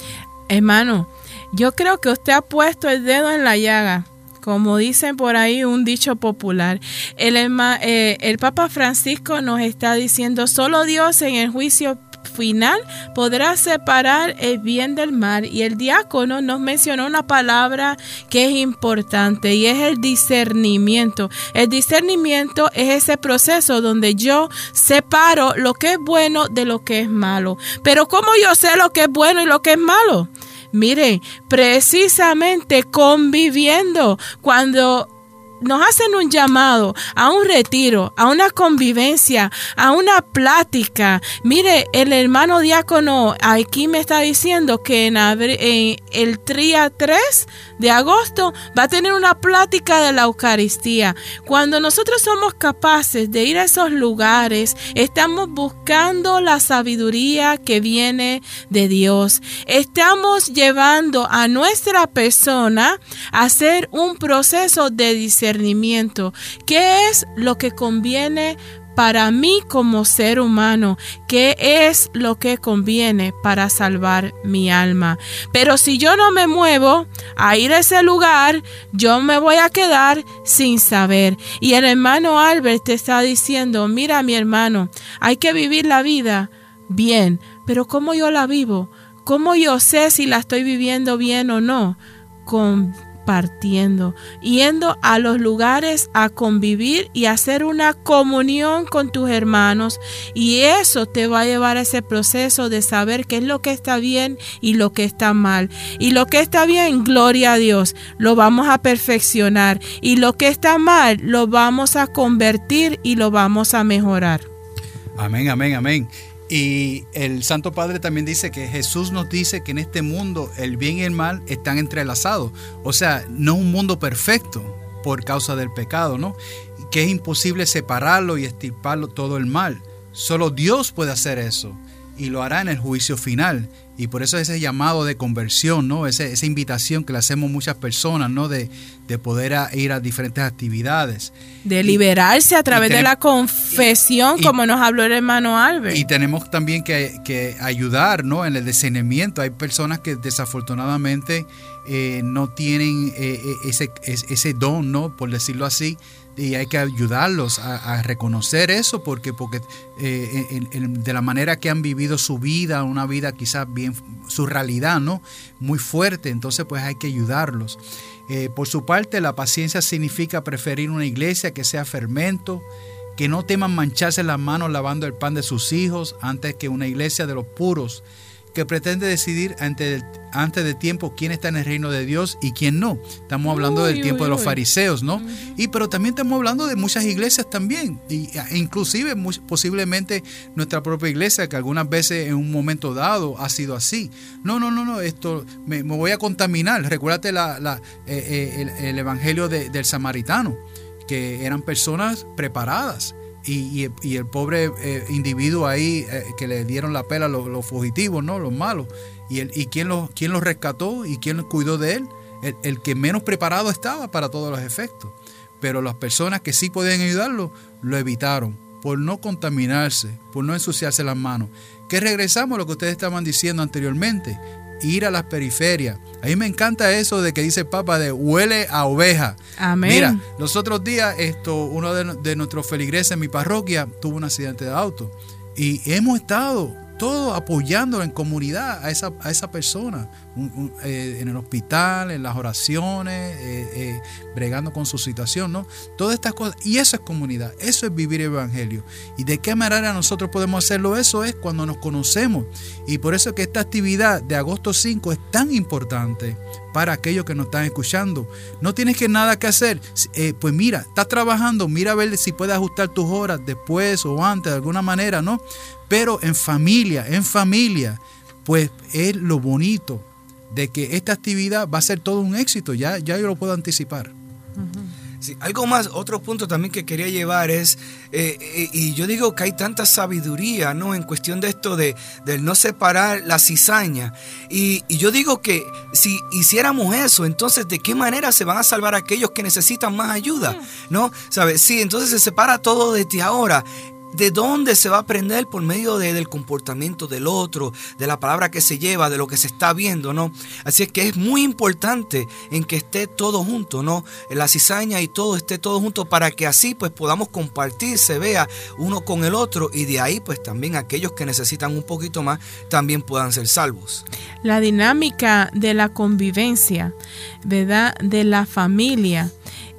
Hermano, yo creo que usted ha puesto el dedo en la llaga como dicen por ahí un dicho popular. El, eh, el Papa Francisco nos está diciendo, solo Dios en el juicio final podrá separar el bien del mal. Y el diácono nos mencionó una palabra que es importante y es el discernimiento. El discernimiento es ese proceso donde yo separo lo que es bueno de lo que es malo. Pero ¿cómo yo sé lo que es bueno y lo que es malo? Mire, precisamente conviviendo, cuando nos hacen un llamado a un retiro, a una convivencia, a una plática. Mire, el hermano diácono aquí me está diciendo que en, el tría 3 de agosto va a tener una plática de la Eucaristía. Cuando nosotros somos capaces de ir a esos lugares, estamos buscando la sabiduría que viene de Dios. Estamos llevando a nuestra persona a hacer un proceso de discernimiento ¿Qué es lo que conviene para mí como ser humano, qué es lo que conviene para salvar mi alma. Pero si yo no me muevo a ir a ese lugar, yo me voy a quedar sin saber. Y el hermano Albert te está diciendo, mira mi hermano, hay que vivir la vida bien, pero ¿cómo yo la vivo? ¿Cómo yo sé si la estoy viviendo bien o no? Con compartiendo, yendo a los lugares a convivir y hacer una comunión con tus hermanos. Y eso te va a llevar a ese proceso de saber qué es lo que está bien y lo que está mal. Y lo que está bien, gloria a Dios, lo vamos a perfeccionar. Y lo que está mal, lo vamos a convertir y lo vamos a mejorar. Amén, amén, amén. Y el Santo Padre también dice que Jesús nos dice que en este mundo el bien y el mal están entrelazados. O sea, no un mundo perfecto por causa del pecado, ¿no? Que es imposible separarlo y estirparlo todo el mal. Solo Dios puede hacer eso y lo hará en el juicio final. Y por eso ese llamado de conversión, ¿no? esa invitación que le hacemos muchas personas, ¿no? De, poder ir a diferentes actividades. De liberarse a través de la confesión, como nos habló el hermano Albert. Y tenemos también que, ayudar, ¿no? En el discernimiento. Hay personas que desafortunadamente eh, no tienen eh, eh, ese, ese don, ¿no? Por decirlo así, y hay que ayudarlos a, reconocer eso porque porque eh, de la manera que han vivido su vida una vida quizás bien su realidad no muy fuerte entonces pues hay que ayudarlos. Eh, por su parte la paciencia significa preferir una iglesia que sea fermento que no teman mancharse las manos lavando el pan de sus hijos antes que una iglesia de los puros que pretende decidir antes, antes de tiempo quién está en el reino de Dios y quién no. Estamos hablando del tiempo de los fariseos, ¿no? Y pero también estamos hablando de muchas iglesias también, y, e inclusive posiblemente nuestra propia iglesia, que algunas veces en un momento dado ha sido así. No, no, no, no, esto me, voy a contaminar. Recuérdate la, la, eh, eh, el, evangelio del samaritano, que eran personas preparadas y, el pobre eh, individuo ahí eh, que le dieron la pela, los, los, fugitivos, ¿no? Los malos. ¿Y, el, quién, los, quién los rescató y quién cuidó de él? El, que menos preparado estaba para todos los efectos. Pero las personas que sí podían ayudarlo, lo evitaron por no contaminarse, por no ensuciarse las manos. Que regresamos a lo que ustedes estaban diciendo anteriormente ir a las periferias. A mí me encanta eso de que dice el Papa de huele a oveja. Amén. Mira, los otros días esto, uno de, nuestros feligreses en mi parroquia tuvo un accidente de auto y hemos estado todos apoyando en comunidad a esa, a esa persona. Eh, en el hospital, en las oraciones, eh, eh, bregando con su situación, ¿no? Todas estas cosas. Y eso es comunidad, eso es vivir el Evangelio. ¿Y de qué manera nosotros podemos hacerlo? Eso es cuando nos conocemos. Y por eso que esta actividad de agosto 5 es tan importante para aquellos que nos están escuchando. No tienes que nada que hacer. pues mira, estás trabajando, mira a ver si puedes ajustar tus horas después o antes de alguna manera, ¿no? Pero en familia, en familia, pues es lo bonito de que esta actividad va a ser todo un éxito, ya, ya yo lo puedo anticipar. Sí, algo más, otro punto también que quería llevar es, eh, eh, y yo digo que hay tanta sabiduría, ¿no? En cuestión de esto de, del no separar la cizaña. Y, y, yo digo que si hiciéramos eso, entonces, ¿de qué manera se van a salvar aquellos que necesitan más ayuda? ¿No? ¿Sabes? Sí, entonces se separa todo desde ahora. ¿De dónde se va a aprender? Por medio del comportamiento del otro, de la palabra que se lleva, de lo que se está viendo, ¿no? Así es que es muy importante en que esté todo junto, ¿no? La cizaña y todo esté todo junto para que así pues podamos compartir, se vea uno con el otro y de ahí pues también aquellos que necesitan un poquito más también puedan ser salvos. La dinámica de la convivencia, ¿verdad? De la familia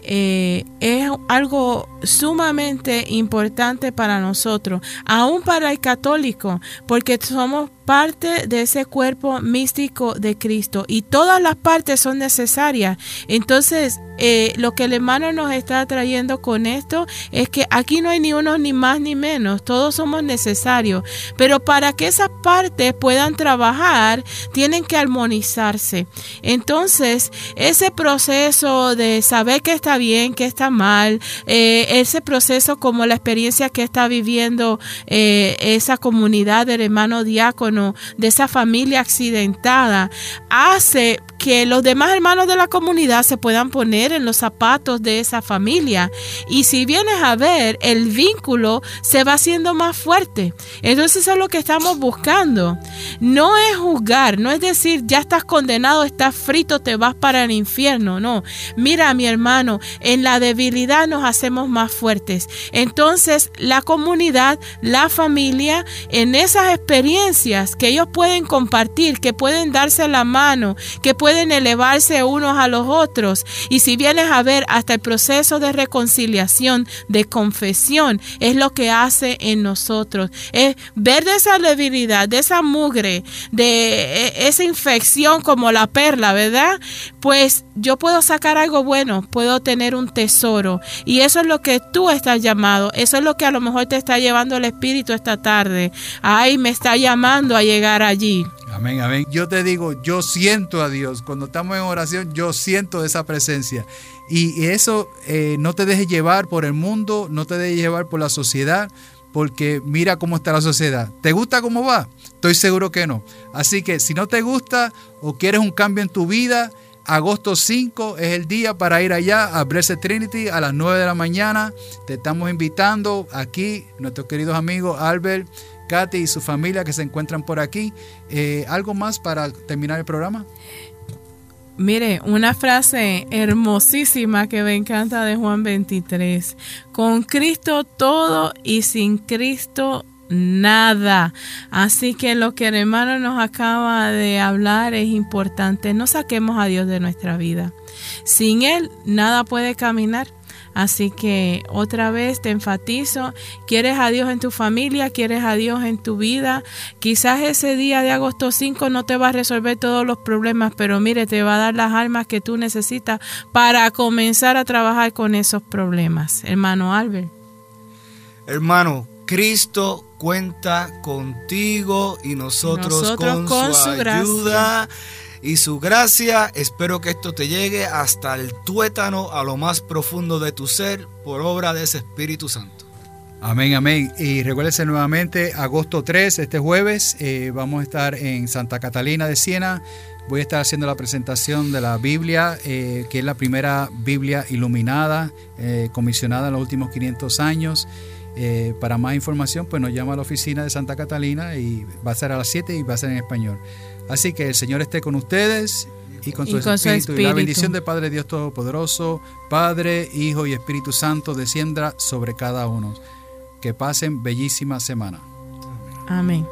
eh, es algo sumamente importante para nosotros, aún para el católico, porque somos parte de ese cuerpo místico de Cristo y todas las partes son necesarias. Entonces, eh, lo que el hermano nos está trayendo con esto es que aquí no hay ni uno ni más ni menos, todos somos necesarios, pero para que esas partes puedan trabajar, tienen que armonizarse. Entonces, ese proceso de saber que está bien, que está mal, eh, ese proceso como la experiencia que está viviendo eh, esa comunidad del hermano diácono, de esa familia accidentada, hace que los demás hermanos de la comunidad se puedan poner en los zapatos de esa familia. Y si vienes a ver, el vínculo se va haciendo más fuerte. Entonces eso es lo que estamos buscando. No es juzgar, no es decir, ya estás condenado, estás frito, te vas para el infierno. No, mira mi hermano, en la debilidad nos hacemos más fuertes. Entonces la comunidad, la familia, en esas experiencias que ellos pueden compartir, que pueden darse la mano, que pueden pueden elevarse unos a los otros. Y si vienes a ver hasta el proceso de reconciliación, de confesión, es lo que hace en nosotros. Es ver de esa debilidad, de esa mugre, de e, esa infección como la perla, ¿verdad? Pues yo puedo sacar algo bueno, puedo tener un tesoro. Y eso es lo que tú estás llamado. Eso es lo que a lo mejor te está llevando el Espíritu esta tarde. Ay, me está llamando a llegar allí. Amén, amén. Yo te digo, yo siento a Dios. Cuando estamos en oración, yo siento esa presencia. Y eso eh, no te dejes llevar por el mundo, no te dejes llevar por la sociedad, porque mira cómo está la sociedad. ¿Te gusta cómo va? Estoy seguro que no. Así que si no te gusta o quieres un cambio en tu vida, agosto 5 es el día para ir allá a Blessed Trinity a las 9 de la mañana. Te estamos invitando aquí, nuestros queridos amigos Albert, Katy y su familia que se encuentran por aquí. Eh, ¿Algo más para terminar el programa? Mire, una frase hermosísima que me encanta de Juan 23. Con Cristo todo y sin Cristo nada. Así que lo que el hermano nos acaba de hablar es importante. No saquemos a Dios de nuestra vida. Sin Él nada puede caminar. Así que otra vez te enfatizo, quieres a Dios en tu familia, quieres a Dios en tu vida. Quizás ese día de agosto 5 no te va a resolver todos los problemas, pero mire, te va a dar las armas que tú necesitas para comenzar a trabajar con esos problemas. Hermano Albert. Hermano, Cristo cuenta contigo y nosotros, con, su, ayuda y su gracia. Espero que esto te llegue hasta el tuétano, a lo más profundo de tu ser, por obra de ese Espíritu Santo. Amén, amén. Y recuérdense nuevamente, agosto 3, este jueves, eh, vamos a estar en Santa Catalina de Siena. Voy a estar haciendo la presentación de la Biblia, eh, que es la primera Biblia iluminada, eh, comisionada en los últimos 500 años. para más información, pues nos llama a la oficina de Santa Catalina y va a ser a las 7 y va a ser en español. Así que el Señor esté con ustedes y con, su, espíritu, Y la bendición de Padre Dios Todopoderoso, Padre, Hijo y Espíritu Santo descienda sobre cada uno. Que pasen bellísima semana. Amén.